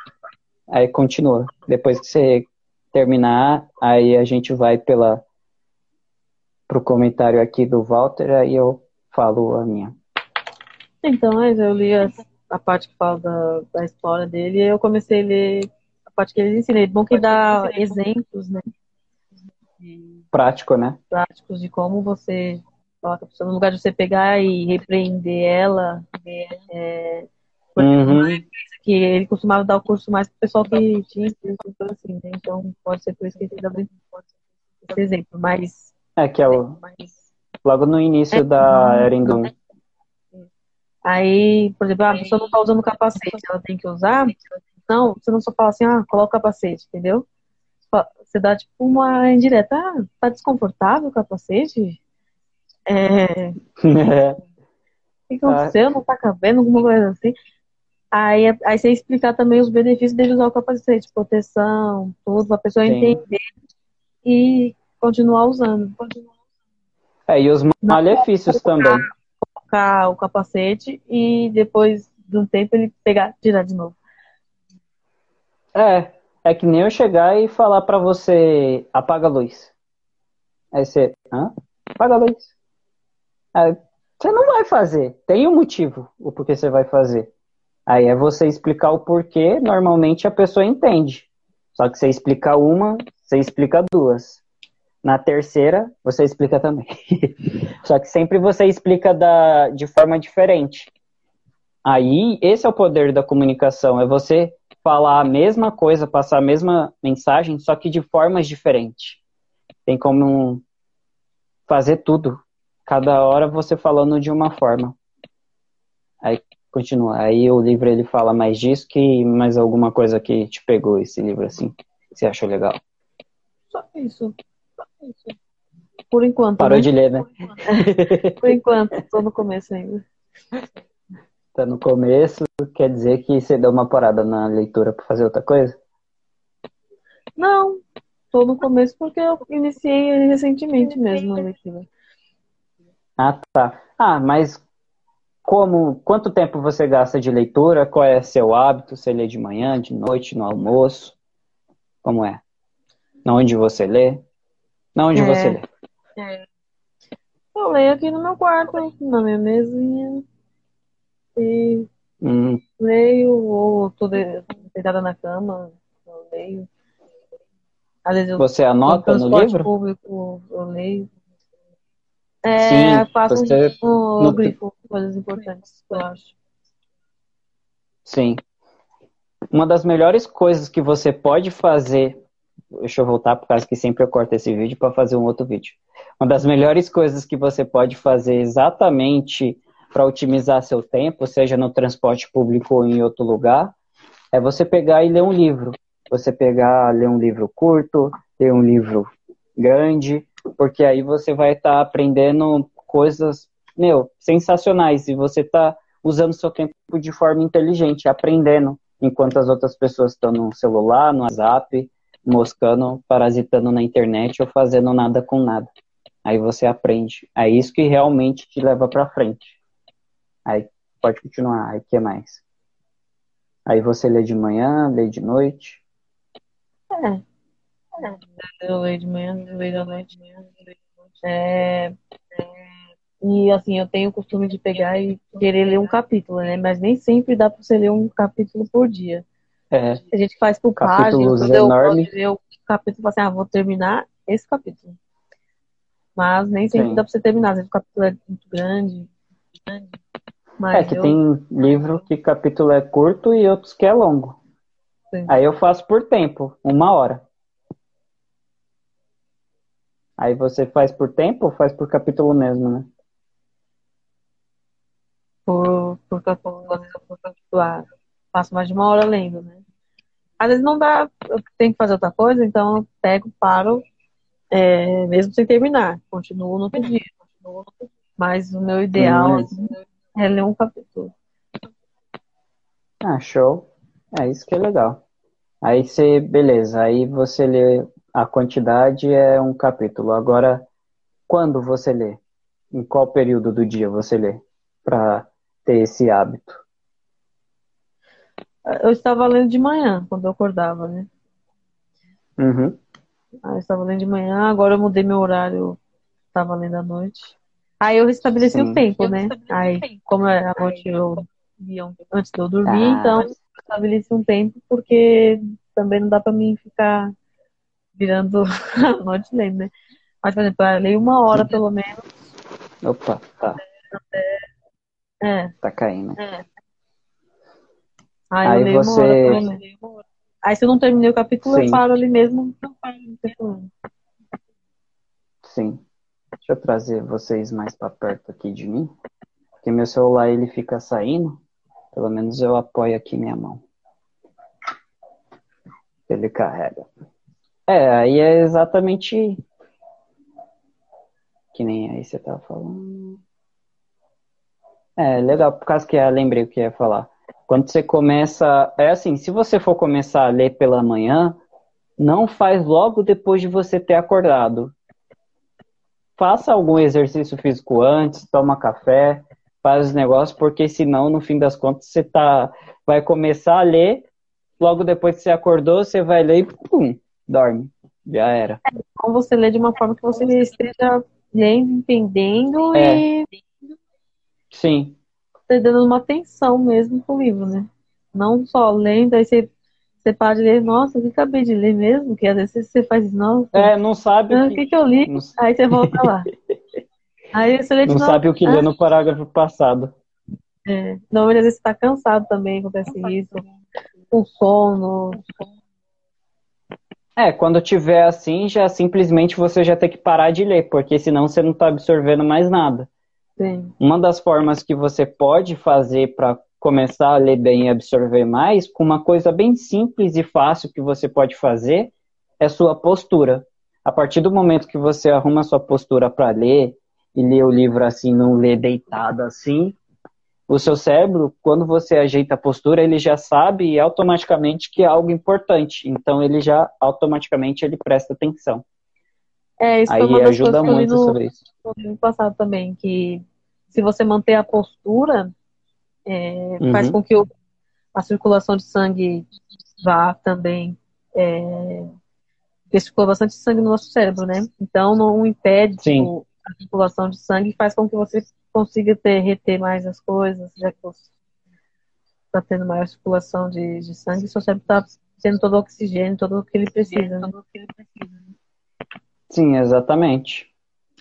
Aí continua. Depois que você terminar, aí a gente vai pela pro comentário aqui do Walter, aí eu falo a minha. Então, mas eu li a, a parte que fala da, da história dele e eu comecei a ler a parte que ele ensina. É bom que dá exemplos, né? Prático, né? Práticos de como você coloca a pessoa no lugar de você pegar e repreender ela. É, uhum. Que ele costumava dar o curso mais para o pessoal que tinha assim, né? Então pode ser por isso que ele dá esse exemplo. Mas. É que é o. Logo no início é, da Erendum. Aí, por exemplo, ah, a pessoa não está usando capacete, ela tem que usar. Não, você não só fala assim, ah, coloca o capacete, entendeu? Você dá tipo uma indireta, ah, tá desconfortável o capacete? É. é. O que aconteceu? Não tá cabendo, alguma coisa assim. Aí, aí você explicar também os benefícios de usar o capacete, proteção, tudo, pra pessoa Sim. entender e continuar usando. É, e os malefícios também. Colocar o capacete e depois de um tempo ele pegar, tirar de novo. É, é que nem eu chegar e falar para você apaga a luz. Aí você, hã? Apaga a luz. Aí, você não vai fazer. Tem um motivo o porquê você vai fazer. Aí é você explicar o porquê, normalmente a pessoa entende. Só que você explica uma, você explica duas. Na terceira, você explica também. Só que sempre você explica da, de forma diferente. Aí, esse é o poder da comunicação, é você falar a mesma coisa, passar a mesma mensagem, só que de formas diferentes. Tem como fazer tudo. Cada hora você falando de uma forma. Aí continua. Aí o livro ele fala mais disso que mais alguma coisa que te pegou esse livro assim, que você achou legal. Só isso. Só isso. Por enquanto. Parou né? de ler, né? Por enquanto, estou no começo ainda. Tá no começo, quer dizer que você deu uma parada na leitura para fazer outra coisa? Não, estou no começo porque eu iniciei recentemente mesmo a leitura. Ah, tá. Ah, mas como, quanto tempo você gasta de leitura? Qual é seu hábito? Você lê de manhã, de noite, no almoço? Como é? Onde você lê? Onde é, você lê? É. Eu leio aqui no meu quarto, na minha mesinha. E hum. leio, ou tô deitada na cama, eu leio. Às vezes eu você anota no livro? público, eu leio. É, Sim, faço você... um, um grifo, coisas importantes, eu acho. Sim. Uma das melhores coisas que você pode fazer. Deixa eu voltar, por causa que sempre eu corto esse vídeo para fazer um outro vídeo. Uma das melhores coisas que você pode fazer exatamente para otimizar seu tempo, seja no transporte público ou em outro lugar, é você pegar e ler um livro. Você pegar, ler um livro curto, ler um livro grande, porque aí você vai estar tá aprendendo coisas, meu, sensacionais, e você está usando seu tempo de forma inteligente, aprendendo, enquanto as outras pessoas estão no celular, no WhatsApp, moscando, parasitando na internet ou fazendo nada com nada. Aí você aprende. É isso que realmente te leva para frente. Aí pode continuar. Aí que mais? Aí você lê de manhã, lê de noite. É. Eu leio de manhã, eu leio à noite. É, é, e assim, eu tenho o costume de pegar e querer ler um capítulo, né? Mas nem sempre dá para você ler um capítulo por dia. É. A gente faz por páginas, eu enormes. ler o capítulo e assim, ah, vou terminar esse capítulo. Mas nem sempre Sim. dá para você terminar, às vezes o capítulo é muito grande. grande. Mas é que eu... tem livro que capítulo é curto e outros que é longo. Sim. Aí eu faço por tempo, uma hora. Aí você faz por tempo ou faz por capítulo mesmo, né? Por, por capítulo, por capítulo. Ah, passo mais de uma hora lendo, né? Às vezes não dá, eu tenho que fazer outra coisa, então eu pego, paro, é, mesmo sem terminar. Continuo no outro dia. Continuo no outro dia. Mas o meu ideal hum, assim, é ler um capítulo. Ah, show. É isso que é legal. Aí você, beleza, aí você lê a quantidade é um capítulo. Agora, quando você lê? Em qual período do dia você lê? Para ter esse hábito? Eu estava lendo de manhã, quando eu acordava, né? Uhum. Aí eu estava lendo de manhã, agora eu mudei meu horário, estava lendo à noite. Aí eu restabeleci Sim. o tempo, né? Aí, como é a noite eu via antes de eu dormir, ah. então eu estabeleci um tempo, porque também não dá para mim ficar virando a noite lendo, né? Mas, por exemplo, eu leio uma hora pelo menos. Opa, tá. É. Tá caindo. É. Aí, Aí eu leio você... uma hora, Aí se eu não terminei o capítulo, Sim. eu paro ali mesmo. Não paro, Sim. Deixa eu trazer vocês mais para perto aqui de mim. Porque meu celular ele fica saindo. Pelo menos eu apoio aqui minha mão. Ele carrega. É, aí é exatamente que nem aí você tava falando. É, legal, por causa que eu lembrei o que ia falar. Quando você começa. É assim, se você for começar a ler pela manhã, não faz logo depois de você ter acordado. Faça algum exercício físico antes, toma café, faz os negócios, porque senão, no fim das contas, você tá, vai começar a ler, logo depois que você acordou, você vai ler e pum, dorme. Já era. É bom você ler de uma forma que você esteja lendo, entendendo é. e. Sim. Tá dando uma atenção mesmo pro livro, né? Não só lendo, aí você, você para de ler, nossa, o que acabei de ler mesmo? Que às vezes você faz, nossa. É, não sabe. O que, que, que eu li? Não... Aí você volta lá. Aí você lê de Não novo. sabe o que ah. lê no parágrafo passado. É. Não, às vezes você tá cansado também, acontece isso. Com sono. É, quando tiver assim, já simplesmente você já tem que parar de ler, porque senão você não está absorvendo mais nada. Sim. Uma das formas que você pode fazer para começar a ler bem e absorver mais, com uma coisa bem simples e fácil que você pode fazer, é sua postura. A partir do momento que você arruma sua postura para ler e ler o livro assim, não ler deitado assim, o seu cérebro, quando você ajeita a postura, ele já sabe automaticamente que é algo importante. Então ele já automaticamente ele presta atenção. É, isso Aí foi uma das ajuda muito no, sobre isso. No passado também, que se você manter a postura, é, uhum. faz com que o, a circulação de sangue vá também. É, porque circula bastante sangue no nosso cérebro, né? Então não impede tipo, a circulação de sangue, faz com que você consiga ter, reter mais as coisas, já que está tendo maior circulação de, de sangue, seu cérebro está tendo todo o oxigênio, todo o que ele precisa. Né? Sim, exatamente.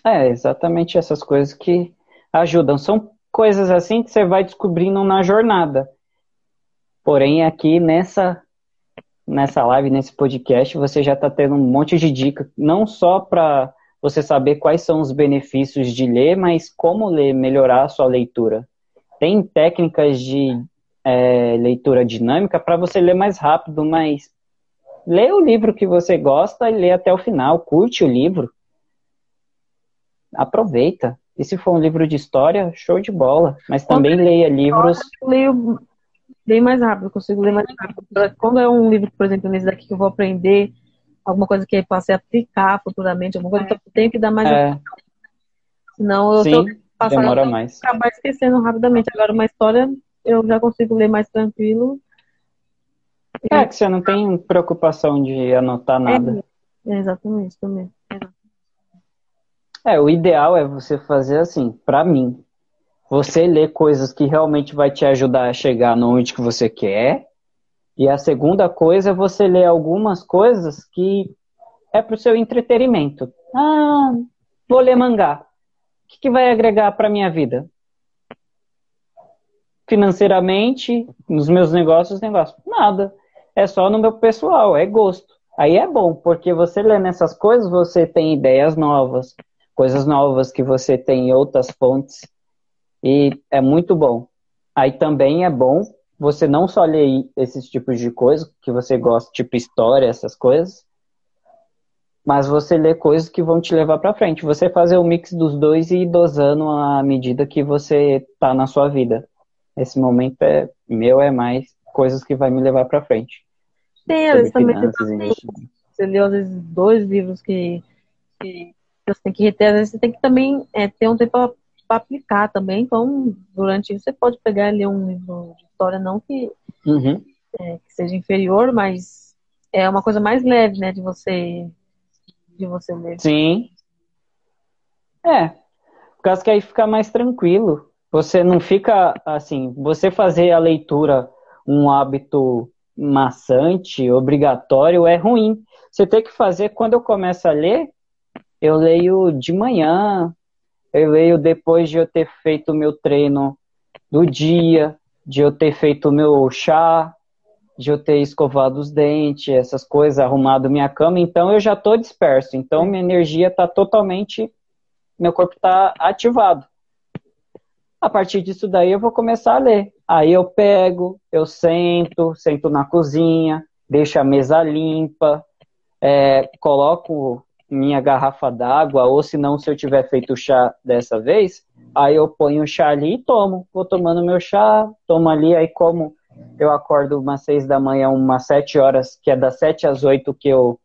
É, exatamente essas coisas que ajudam. São coisas assim que você vai descobrindo na jornada. Porém, aqui nessa nessa live, nesse podcast, você já está tendo um monte de dica, não só para você saber quais são os benefícios de ler, mas como ler, melhorar a sua leitura. Tem técnicas de é, leitura dinâmica para você ler mais rápido, mas lê o livro que você gosta e lê até o final, curte o livro. Aproveita. E se for um livro de história, show de bola. Mas também leia livros. Eu leio bem mais rápido, consigo ler mais rápido. Quando é um livro, por exemplo, nesse daqui que eu vou aprender alguma coisa que eu possa aplicar futuramente, alguma coisa que eu tenho que dar mais é. atenção. Senão eu Sim, passando, demora mais. acabar esquecendo rapidamente. Agora uma história eu já consigo ler mais tranquilo. É que você não tem preocupação de anotar nada. É, exatamente, também. É, o ideal é você fazer assim, para mim. Você ler coisas que realmente vai te ajudar a chegar no onde que você quer e a segunda coisa é você ler algumas coisas que é para o seu entretenimento. Ah, vou ler mangá. O que, que vai agregar para minha vida? Financeiramente, nos meus negócios, negócio. Nada. É só no meu pessoal, é gosto. Aí é bom, porque você lê nessas coisas, você tem ideias novas, coisas novas que você tem em outras fontes. E é muito bom. Aí também é bom você não só lê esses tipos de coisas que você gosta, tipo história, essas coisas, mas você lê coisas que vão te levar para frente. Você fazer o mix dos dois e ir dosando à medida que você tá na sua vida. Esse momento é meu é mais coisas que vai me levar para frente. Sim, eles também você leu, às vezes, dois livros que, que você tem que reter, às vezes você tem que também é, ter um tempo para aplicar também. Então, durante isso, você pode pegar e ler um livro de história, não que, uhum. é, que seja inferior, mas é uma coisa mais leve, né, de você, de você ler. Sim. É, por causa que aí fica mais tranquilo. Você não fica assim, você fazer a leitura um hábito maçante, obrigatório, é ruim. Você tem que fazer, quando eu começo a ler, eu leio de manhã, eu leio depois de eu ter feito o meu treino do dia, de eu ter feito meu chá, de eu ter escovado os dentes, essas coisas, arrumado minha cama, então eu já estou disperso. Então minha energia está totalmente, meu corpo está ativado. A partir disso daí eu vou começar a ler. Aí eu pego, eu sento, sento na cozinha, deixo a mesa limpa, é, coloco minha garrafa d'água, ou se não, se eu tiver feito chá dessa vez, aí eu ponho o chá ali e tomo. Vou tomando meu chá, tomo ali, aí como eu acordo umas seis da manhã, umas sete horas, que é das sete às oito que eu,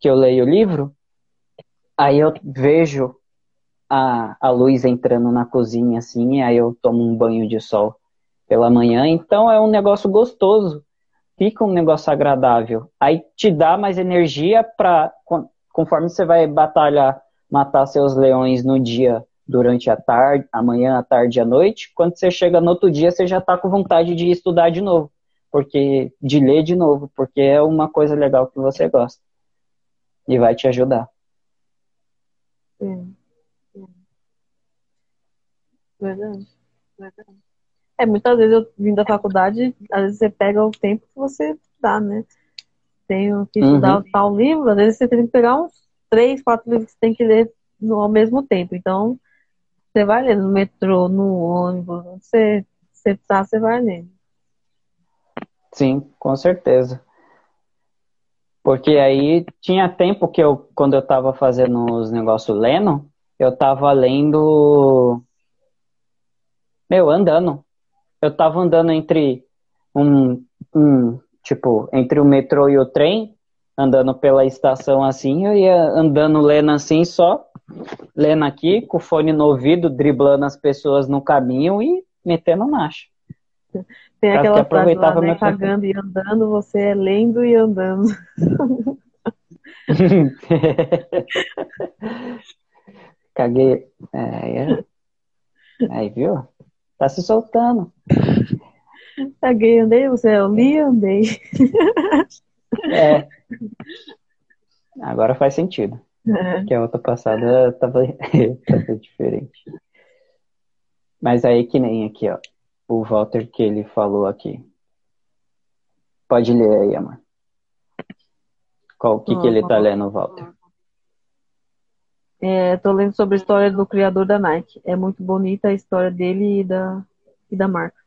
que eu leio o livro, aí eu vejo a, a luz entrando na cozinha, assim, aí eu tomo um banho de sol pela manhã, então é um negócio gostoso, fica um negócio agradável. Aí te dá mais energia para conforme você vai batalhar, matar seus leões no dia, durante a tarde, amanhã, à tarde e à noite, quando você chega no outro dia, você já está com vontade de estudar de novo, porque de ler de novo, porque é uma coisa legal que você gosta e vai te ajudar. Sim. Verdade. Verdade. É, muitas vezes eu vim da faculdade, às vezes você pega o tempo que você dá, né? Tenho que estudar uhum. tal livro, às vezes você tem que pegar uns três, quatro livros que você tem que ler no, ao mesmo tempo. Então, você vai lendo no metrô, no ônibus, onde você, você tá, você vai lendo. Sim, com certeza. Porque aí tinha tempo que eu, quando eu estava fazendo os negócios lendo, eu estava lendo. Meu, andando eu tava andando entre um, um, tipo, entre o metrô e o trem, andando pela estação assim, eu ia andando lendo assim só, lendo aqui, com o fone no ouvido, driblando as pessoas no caminho e metendo marcha. Tem aquela frase lá, né, cagando e andando, você é lendo e andando. Caguei. É, é. Aí, viu? Tá se soltando. Caguei, andei, você é o li, andei. É. Agora faz sentido. É. Que a outra passada tava, tava diferente. Mas aí que nem aqui, ó. O Walter que ele falou aqui. Pode ler aí, amor. Qual, o que, que ele tá lendo, Walter? É, tô lendo sobre a história do criador da Nike. É muito bonita a história dele e da, e da marca.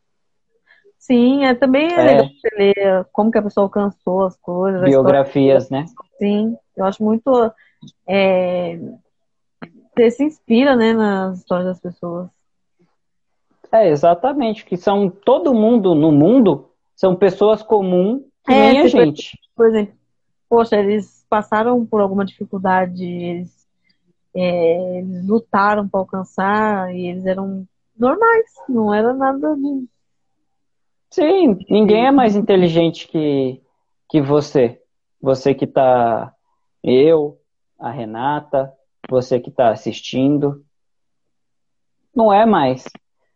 Sim, é também é, é. legal você ler como que a pessoa alcançou as coisas. Biografias, né? Sim, eu acho muito. É, você se inspira, né, nas histórias das pessoas. É, exatamente, que são todo mundo no mundo são pessoas comuns que é, nem a gente. Por exemplo, poxa, eles passaram por alguma dificuldade, eles, é, eles lutaram para alcançar e eles eram normais, não era nada de Sim, ninguém é mais inteligente que, que você. Você que está. Eu, a Renata, você que está assistindo. Não é mais.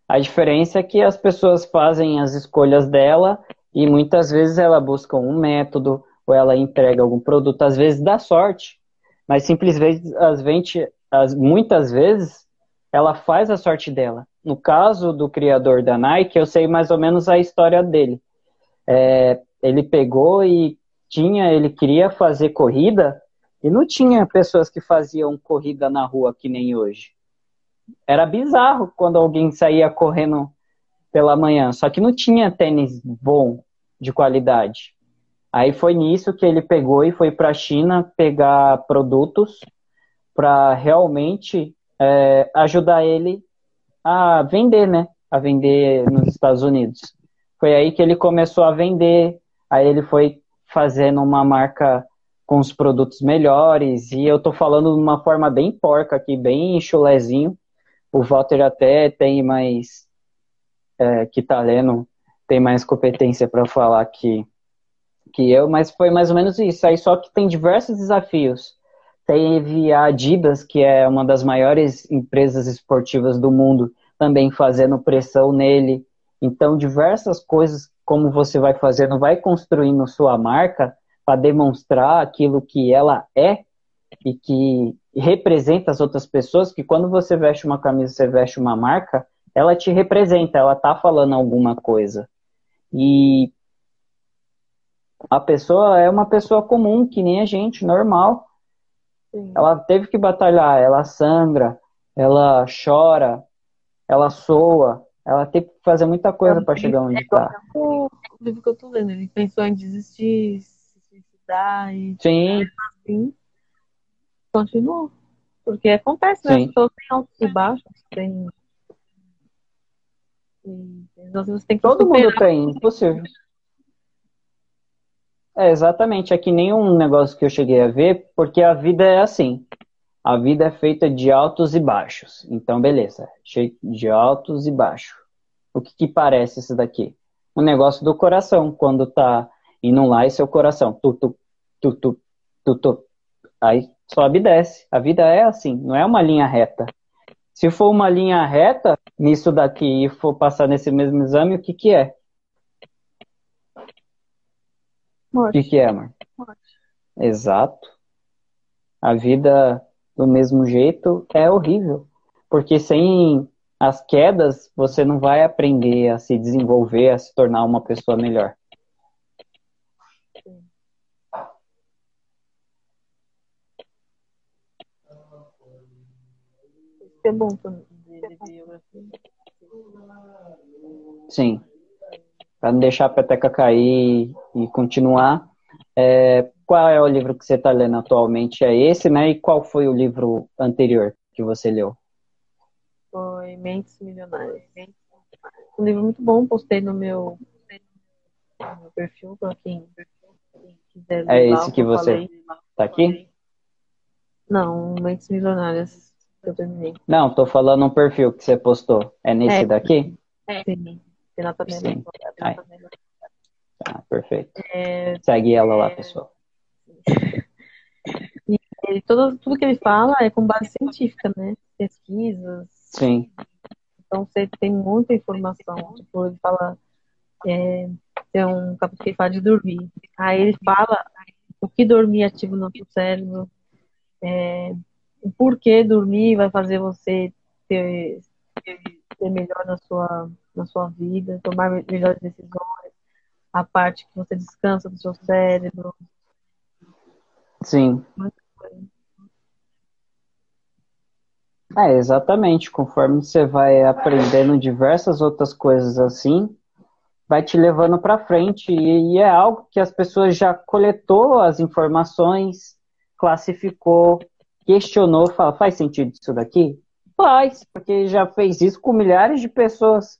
A diferença é que as pessoas fazem as escolhas dela e muitas vezes ela busca um método ou ela entrega algum produto, às vezes dá sorte, mas simplesmente, às vezes, muitas vezes, ela faz a sorte dela no caso do criador da Nike, eu sei mais ou menos a história dele. É, ele pegou e tinha, ele queria fazer corrida e não tinha pessoas que faziam corrida na rua que nem hoje. Era bizarro quando alguém saía correndo pela manhã, só que não tinha tênis bom, de qualidade. Aí foi nisso que ele pegou e foi para a China pegar produtos para realmente é, ajudar ele a vender, né? A vender nos Estados Unidos. Foi aí que ele começou a vender. Aí ele foi fazendo uma marca com os produtos melhores. E eu tô falando de uma forma bem porca aqui, bem chulezinho. O Walter até tem mais. É, que tá lendo, tem mais competência para falar que, que eu, mas foi mais ou menos isso. Aí só que tem diversos desafios. Teve a Adidas, que é uma das maiores empresas esportivas do mundo, também fazendo pressão nele. Então, diversas coisas, como você vai fazendo, vai construindo sua marca para demonstrar aquilo que ela é e que representa as outras pessoas, que quando você veste uma camisa, você veste uma marca, ela te representa, ela tá falando alguma coisa. E a pessoa é uma pessoa comum, que nem a gente, normal. Sim. Ela teve que batalhar, ela sangra, ela chora, ela soa, ela teve que fazer muita coisa para chegar onde está. O livro que eu tô lendo, ele pensou em desistir, se suicidar e Sim. assim, continuou. Porque acontece, né? Sim. As pessoas têm altos e baixos, tem. Então, você tem que Todo mundo tem, impossível. É, exatamente. É que nenhum negócio que eu cheguei a ver, porque a vida é assim. A vida é feita de altos e baixos. Então, beleza. Cheio de altos e baixos. O que, que parece isso daqui? O negócio do coração. Quando tá indo lá e seu coração. Tu, tu, tu, tu, tu, tu. Aí sobe e desce. A vida é assim. Não é uma linha reta. Se for uma linha reta nisso daqui e for passar nesse mesmo exame, o que, que é? Morte. O que, que é, amor? Morte. Exato. A vida do mesmo jeito é horrível. Porque sem as quedas, você não vai aprender a se desenvolver, a se tornar uma pessoa melhor. É bom também. Sim. Para não deixar a peteca cair e continuar. É, qual é o livro que você está lendo atualmente? É esse, né? E qual foi o livro anterior que você leu? Foi Mentes Milionárias. Um livro muito bom, postei no meu, no meu perfil, para quem, quiser É esse que você está aqui? Não, Mentes Milionárias eu terminei. Não, tô falando um perfil que você postou. É nesse é, daqui? É. Sim. Sim. Ah, perfeito. É, Segue ela lá, é, pessoal. E tudo que ele fala é com base científica, né? Pesquisas. Sim. Então você tem muita informação. Tipo, ele fala. É, tem um capítulo que ele fala de dormir. Aí ele fala o que dormir ativa no nosso cérebro. É, o porquê dormir vai fazer você ter, ter melhor na sua, na sua vida, tomar melhores decisões, a parte que você descansa do seu cérebro. Sim. É, exatamente. Conforme você vai aprendendo diversas outras coisas assim, vai te levando para frente. E, e, é algo que as pessoas já coletou as informações, classificou, questionou, fala, faz sentido isso daqui? Faz, porque já fez isso com milhares de pessoas.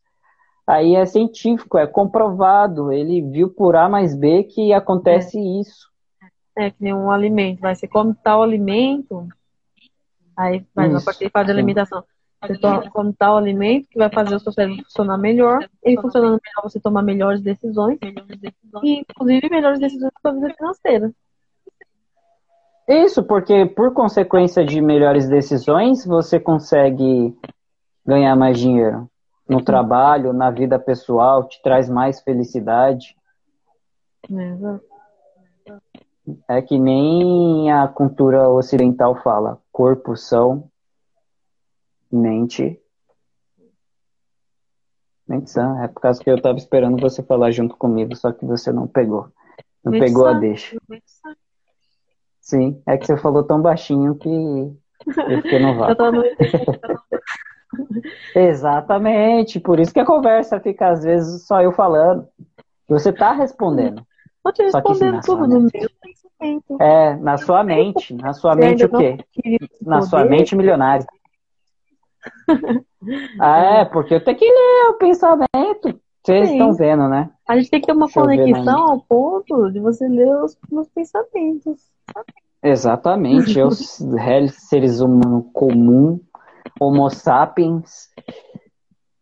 Aí é científico, é comprovado. Ele viu por A mais B que acontece é. isso. É que nem um alimento. Vai, você come tal alimento, aí vai isso. partir faz a alimentação. Você come tal alimento que vai fazer o seu cérebro funcionar melhor. E funcionando melhor, você tomar melhores decisões. E, inclusive, melhores decisões para a vida financeira. Isso, porque por consequência de melhores decisões, você consegue ganhar mais dinheiro no trabalho, na vida pessoal, te traz mais felicidade. É que nem a cultura ocidental fala: corpo são, mente. Mente sã. É por causa que eu tava esperando você falar junto comigo, só que você não pegou. Não mente pegou sã. a deixa. Sim, é que você falou tão baixinho que eu fiquei no vácuo. Exatamente, por isso que a conversa fica às vezes só eu falando. Você tá respondendo. Tô te respondendo tudo no meu pensamento. É, na sua mente. Na sua mente o quê? Na sua mente milionária. ah, é, porque eu tenho que ler o pensamento. Vocês estão vendo, né? A gente tem que ter uma Deixa conexão ao ponto de você ler os meus pensamentos. Exatamente. Eu, seres humanos comum, homo sapiens,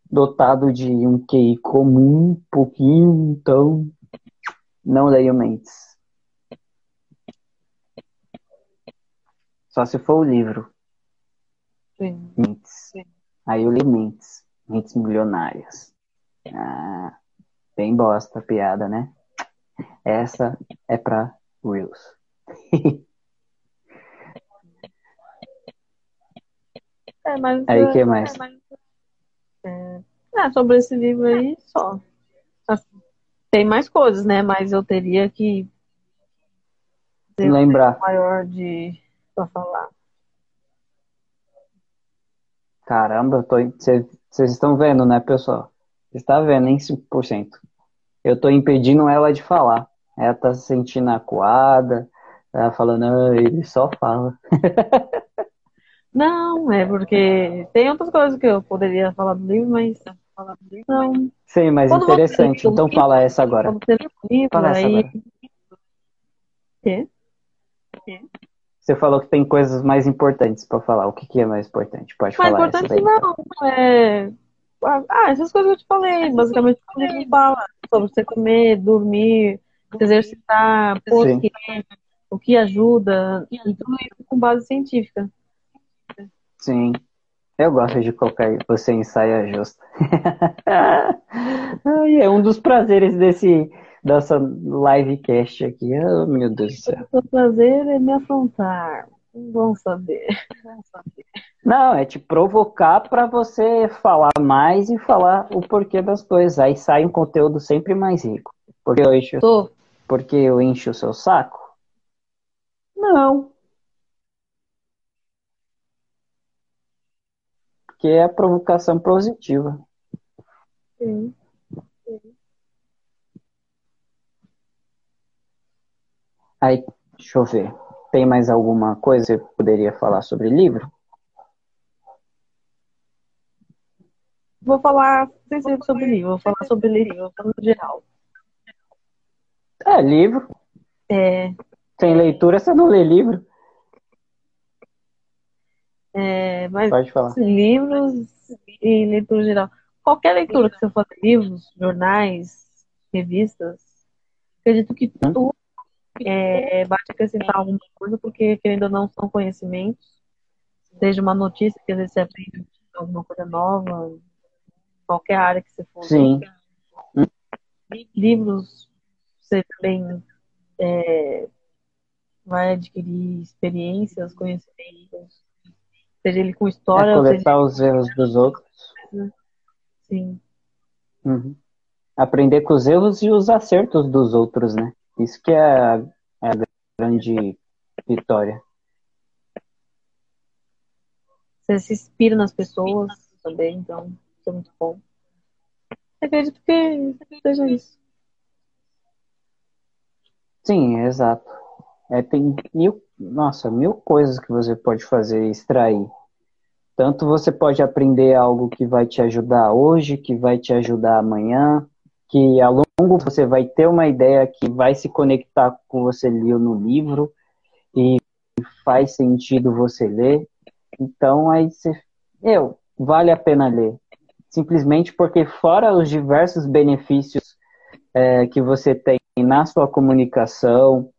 dotado de um QI comum, um pouquinho, então não leio mentes. Só se for o livro. Sim. Mentes. Sim. Aí eu li Mentes. Mentes milionárias. Ah, bem bosta a piada, né? Essa é pra Reels. é, mas, aí o que mais? É, é, sobre esse livro aí, só. Assim, tem mais coisas, né? Mas eu teria que lembrar um maior de para falar. Caramba, vocês estão vendo, né, pessoal? Está vendo, hein, 5%. Eu estou impedindo ela de falar. Ela está se sentindo acuada, tá falando, ah, ele só fala. Não, é porque tem outras coisas que eu poderia falar do livro, mas não. Sim, mas quando interessante. Então livro, fala essa agora. Livro, fala essa aí... agora. Quê? Quê? Você falou que tem coisas mais importantes para falar. O que, que, é mais importante? Pode mais falar. Mais importante não. É... Ah, essas coisas que eu te falei. Basicamente, o que fala sobre você comer, dormir, se exercitar, por quê, o que ajuda, e tudo isso com base científica. Sim. Eu gosto de colocar você em saia justa. é um dos prazeres desse, dessa livecast aqui. Oh, meu Deus do céu. O prazer é me afrontar. Vamos saber. saber. Não, é te provocar para você falar mais e falar o porquê das coisas. Aí sai um conteúdo sempre mais rico. Porque eu encho, Tô. porque eu encho o seu saco? Não. Porque é a provocação positiva. Sim. Aí, deixa eu ver. Tem mais alguma coisa que você poderia falar sobre livro? Vou falar ser sobre livro, vou falar sobre livro, no geral. É, livro. É. Sem leitura, você não lê livro. É, mas Pode falar. livros e leitura geral. Qualquer leitura que você for livros, jornais, revistas, acredito que hum? tudo é, bate acrescentar alguma coisa, porque, querendo ou não, são conhecimentos. Seja uma notícia que às vezes você aprende alguma coisa nova, qualquer área que você for. Sim. Livros, você também é, vai adquirir experiências, conhecimentos, seja ele com história. É coletar seja... os erros dos outros. Sim. Uhum. Aprender com os erros e os acertos dos outros, né? Isso que é a, é a grande vitória. Você se inspira nas pessoas também, então isso é muito bom. Eu acredito que seja isso. Sim, exato. É, tem mil, nossa, mil coisas que você pode fazer e extrair. Tanto você pode aprender algo que vai te ajudar hoje, que vai te ajudar amanhã, que ao longo você vai ter uma ideia que vai se conectar com você leu no livro e faz sentido você ler. Então aí você, eu, vale a pena ler. Simplesmente porque fora os diversos benefícios é, que você tem na sua comunicação,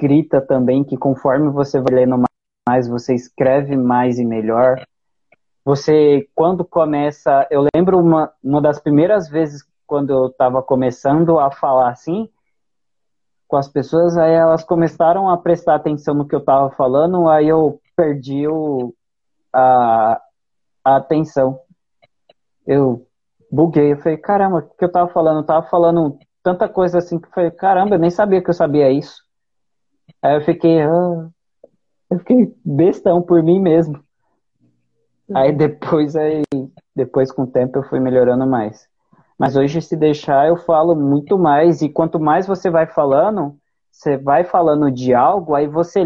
escrita também, que conforme você vai lendo mais, você escreve mais e melhor. Você, quando começa, eu lembro uma, uma das primeiras vezes quando eu estava começando a falar assim com as pessoas, aí elas começaram a prestar atenção no que eu estava falando, aí eu perdi o, a, a atenção. Eu buguei, eu falei, caramba, o que eu estava falando? Eu estava falando tanta coisa assim que eu falei, caramba, eu nem sabia que eu sabia isso. Aí eu fiquei, ah, eu fiquei bestão por mim mesmo. Aí depois, aí, depois com o tempo eu fui melhorando mais. Mas hoje, se deixar, eu falo muito mais. E quanto mais você vai falando, você vai falando de algo, aí você,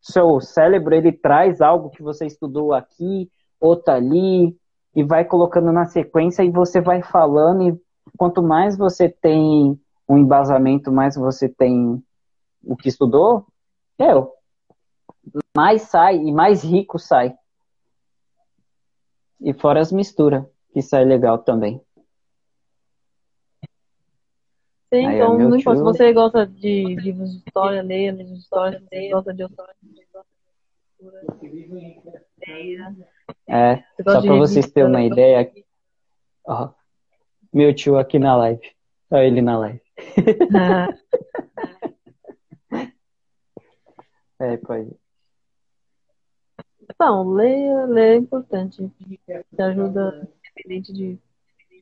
seu cérebro, ele traz algo que você estudou aqui, outro ali, e vai colocando na sequência, e você vai falando, e quanto mais você tem um embasamento, mais você tem o que estudou, é, mais sai e mais rico sai. E fora as misturas, que sai legal também. Sim, Aí, então não importa se você gosta de livros de história, leia livros de história, se você gosta de história, é, só para vocês terem uma ideia, ó, meu tio aqui na live, olha ele na live. é, pode. Então, ler, ler é importante. Te ajuda, independente de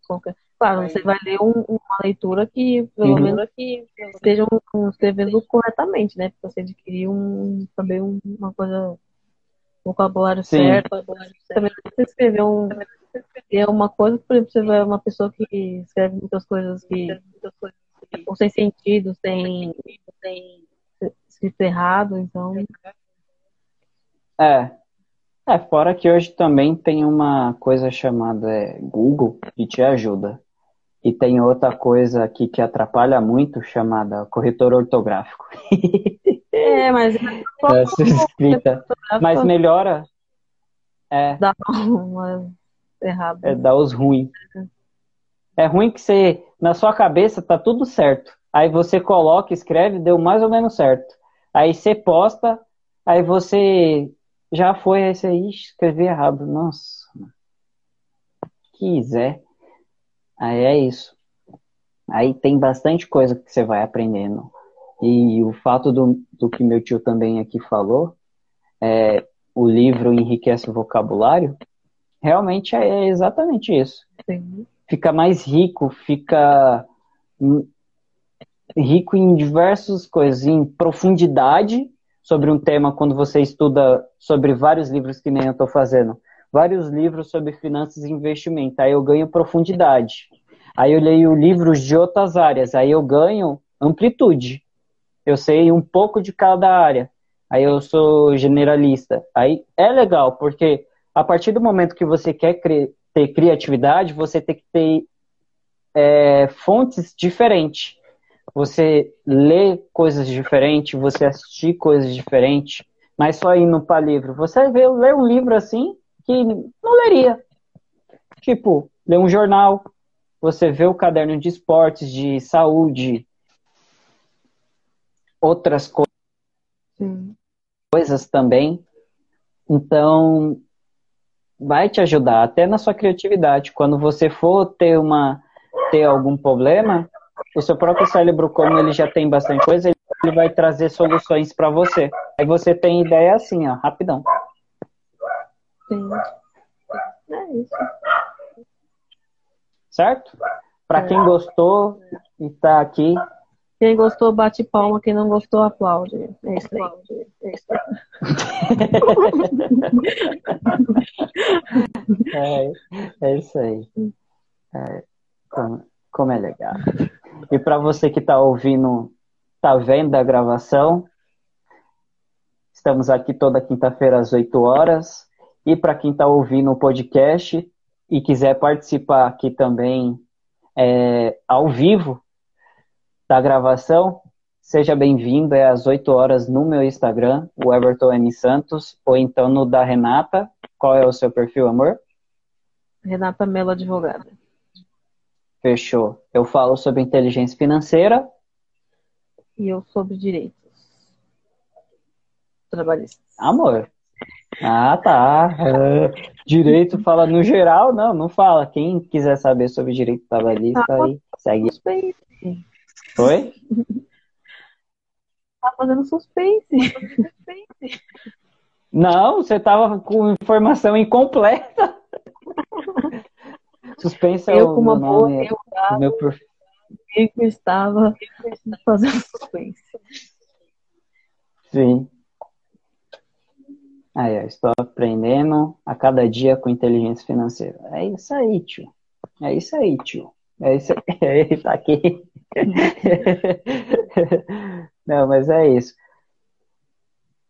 qualquer. Claro, você vai ler um, uma leitura que, pelo uhum. menos, que esteja um, escrevendo corretamente, né? Pra você adquirir um, também uma coisa, vocabulário Sim. certo. Vocabulário certo. Também você escrever um, é uma coisa, por exemplo, você vai uma pessoa que escreve muitas coisas que, ou sem sentido, sem, sem escrito errado, então. É, é, fora que hoje também tem uma coisa chamada é, Google que te ajuda. E tem outra coisa aqui que atrapalha muito, chamada corretor ortográfico. É, mas. Essa escrita. Mas melhora. É. Dá uma errado. É, dá os ruins. É ruim que você, na sua cabeça, tá tudo certo. Aí você coloca, escreve, deu mais ou menos certo. Aí você posta, aí você já foi esse aí, escrevi errado. Nossa. Quiser. Aí é isso. Aí tem bastante coisa que você vai aprendendo. E o fato do, do que meu tio também aqui falou, é, o livro enriquece o vocabulário, realmente é exatamente isso. Sim. Fica mais rico, fica rico em diversas coisas, em profundidade sobre um tema quando você estuda sobre vários livros que nem eu estou fazendo. Vários livros sobre finanças e investimento. Aí eu ganho profundidade. Aí eu leio livros de outras áreas. Aí eu ganho amplitude. Eu sei um pouco de cada área. Aí eu sou generalista. Aí é legal, porque a partir do momento que você quer ter criatividade, você tem que ter é, fontes diferentes você lê coisas diferentes, você assistir coisas diferentes, mas só indo para livro. Você vê, lê um livro assim que não leria. Tipo, lê um jornal, você vê o caderno de esportes, de saúde, outras co Sim. coisas também. Então, vai te ajudar até na sua criatividade. Quando você for ter uma ter algum problema, o seu próprio cérebro, como ele já tem bastante coisa, ele vai trazer soluções para você. Aí você tem ideia assim, ó, rapidão. É isso. Certo? Para é. quem gostou e tá aqui. Quem gostou, bate palma. Quem não gostou, aplaude. É isso aí. É isso aí. é, é isso aí. É, como, como é legal. E para você que está ouvindo, está vendo a gravação, estamos aqui toda quinta-feira às 8 horas. E para quem está ouvindo o podcast e quiser participar aqui também é, ao vivo da gravação, seja bem-vindo. É às 8 horas no meu Instagram, o Everton N. Santos, ou então no da Renata. Qual é o seu perfil, amor? Renata Melo Advogada. Fechou. Eu falo sobre inteligência financeira. E eu sobre direitos trabalhistas. Amor. Ah, tá. É, direito fala no geral, não, não fala. Quem quiser saber sobre direito trabalhista ah, aí, segue. Suspense. Foi? Tá fazendo suspense. Não, você tava com informação incompleta. Suspense é eu, o com uma boa nome, eu meu prof... eu estava fazendo suspense. Sim. Aí, estou aprendendo a cada dia com inteligência financeira. É isso aí, tio. É isso aí, tio. É isso aí. Ele tá aqui. Não, mas é isso.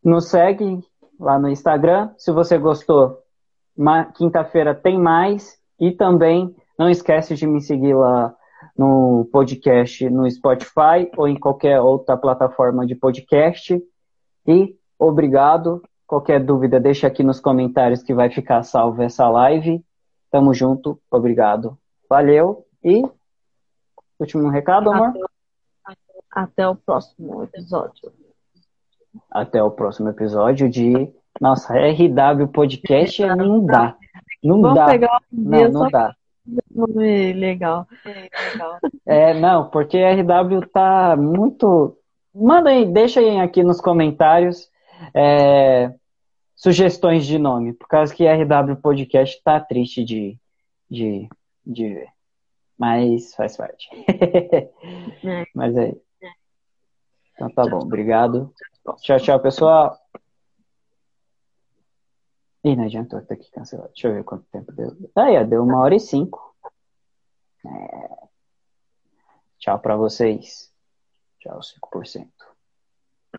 Nos segue lá no Instagram. Se você gostou, quinta-feira tem mais. E também não esquece de me seguir lá no podcast no Spotify ou em qualquer outra plataforma de podcast. E obrigado. Qualquer dúvida, deixa aqui nos comentários que vai ficar salvo essa live. Tamo junto, obrigado. Valeu e último recado, amor? Até, até o próximo episódio. Até o próximo episódio de nossa RW Podcast não dá. Não Vamos dá. pegar um dia Não, não dá. nome legal. É, não, porque RW tá muito. Manda aí, deixa aí aqui nos comentários é, sugestões de nome, por causa que RW Podcast tá triste de, de, de ver. Mas faz parte. É. Mas é. Então tá bom, obrigado. Tchau, tchau, pessoal. Ih, não adiantou, tá aqui cancelado. Deixa eu ver quanto tempo deu. Aí, ó, deu uma hora e cinco. É. Tchau pra vocês. Tchau, 5%.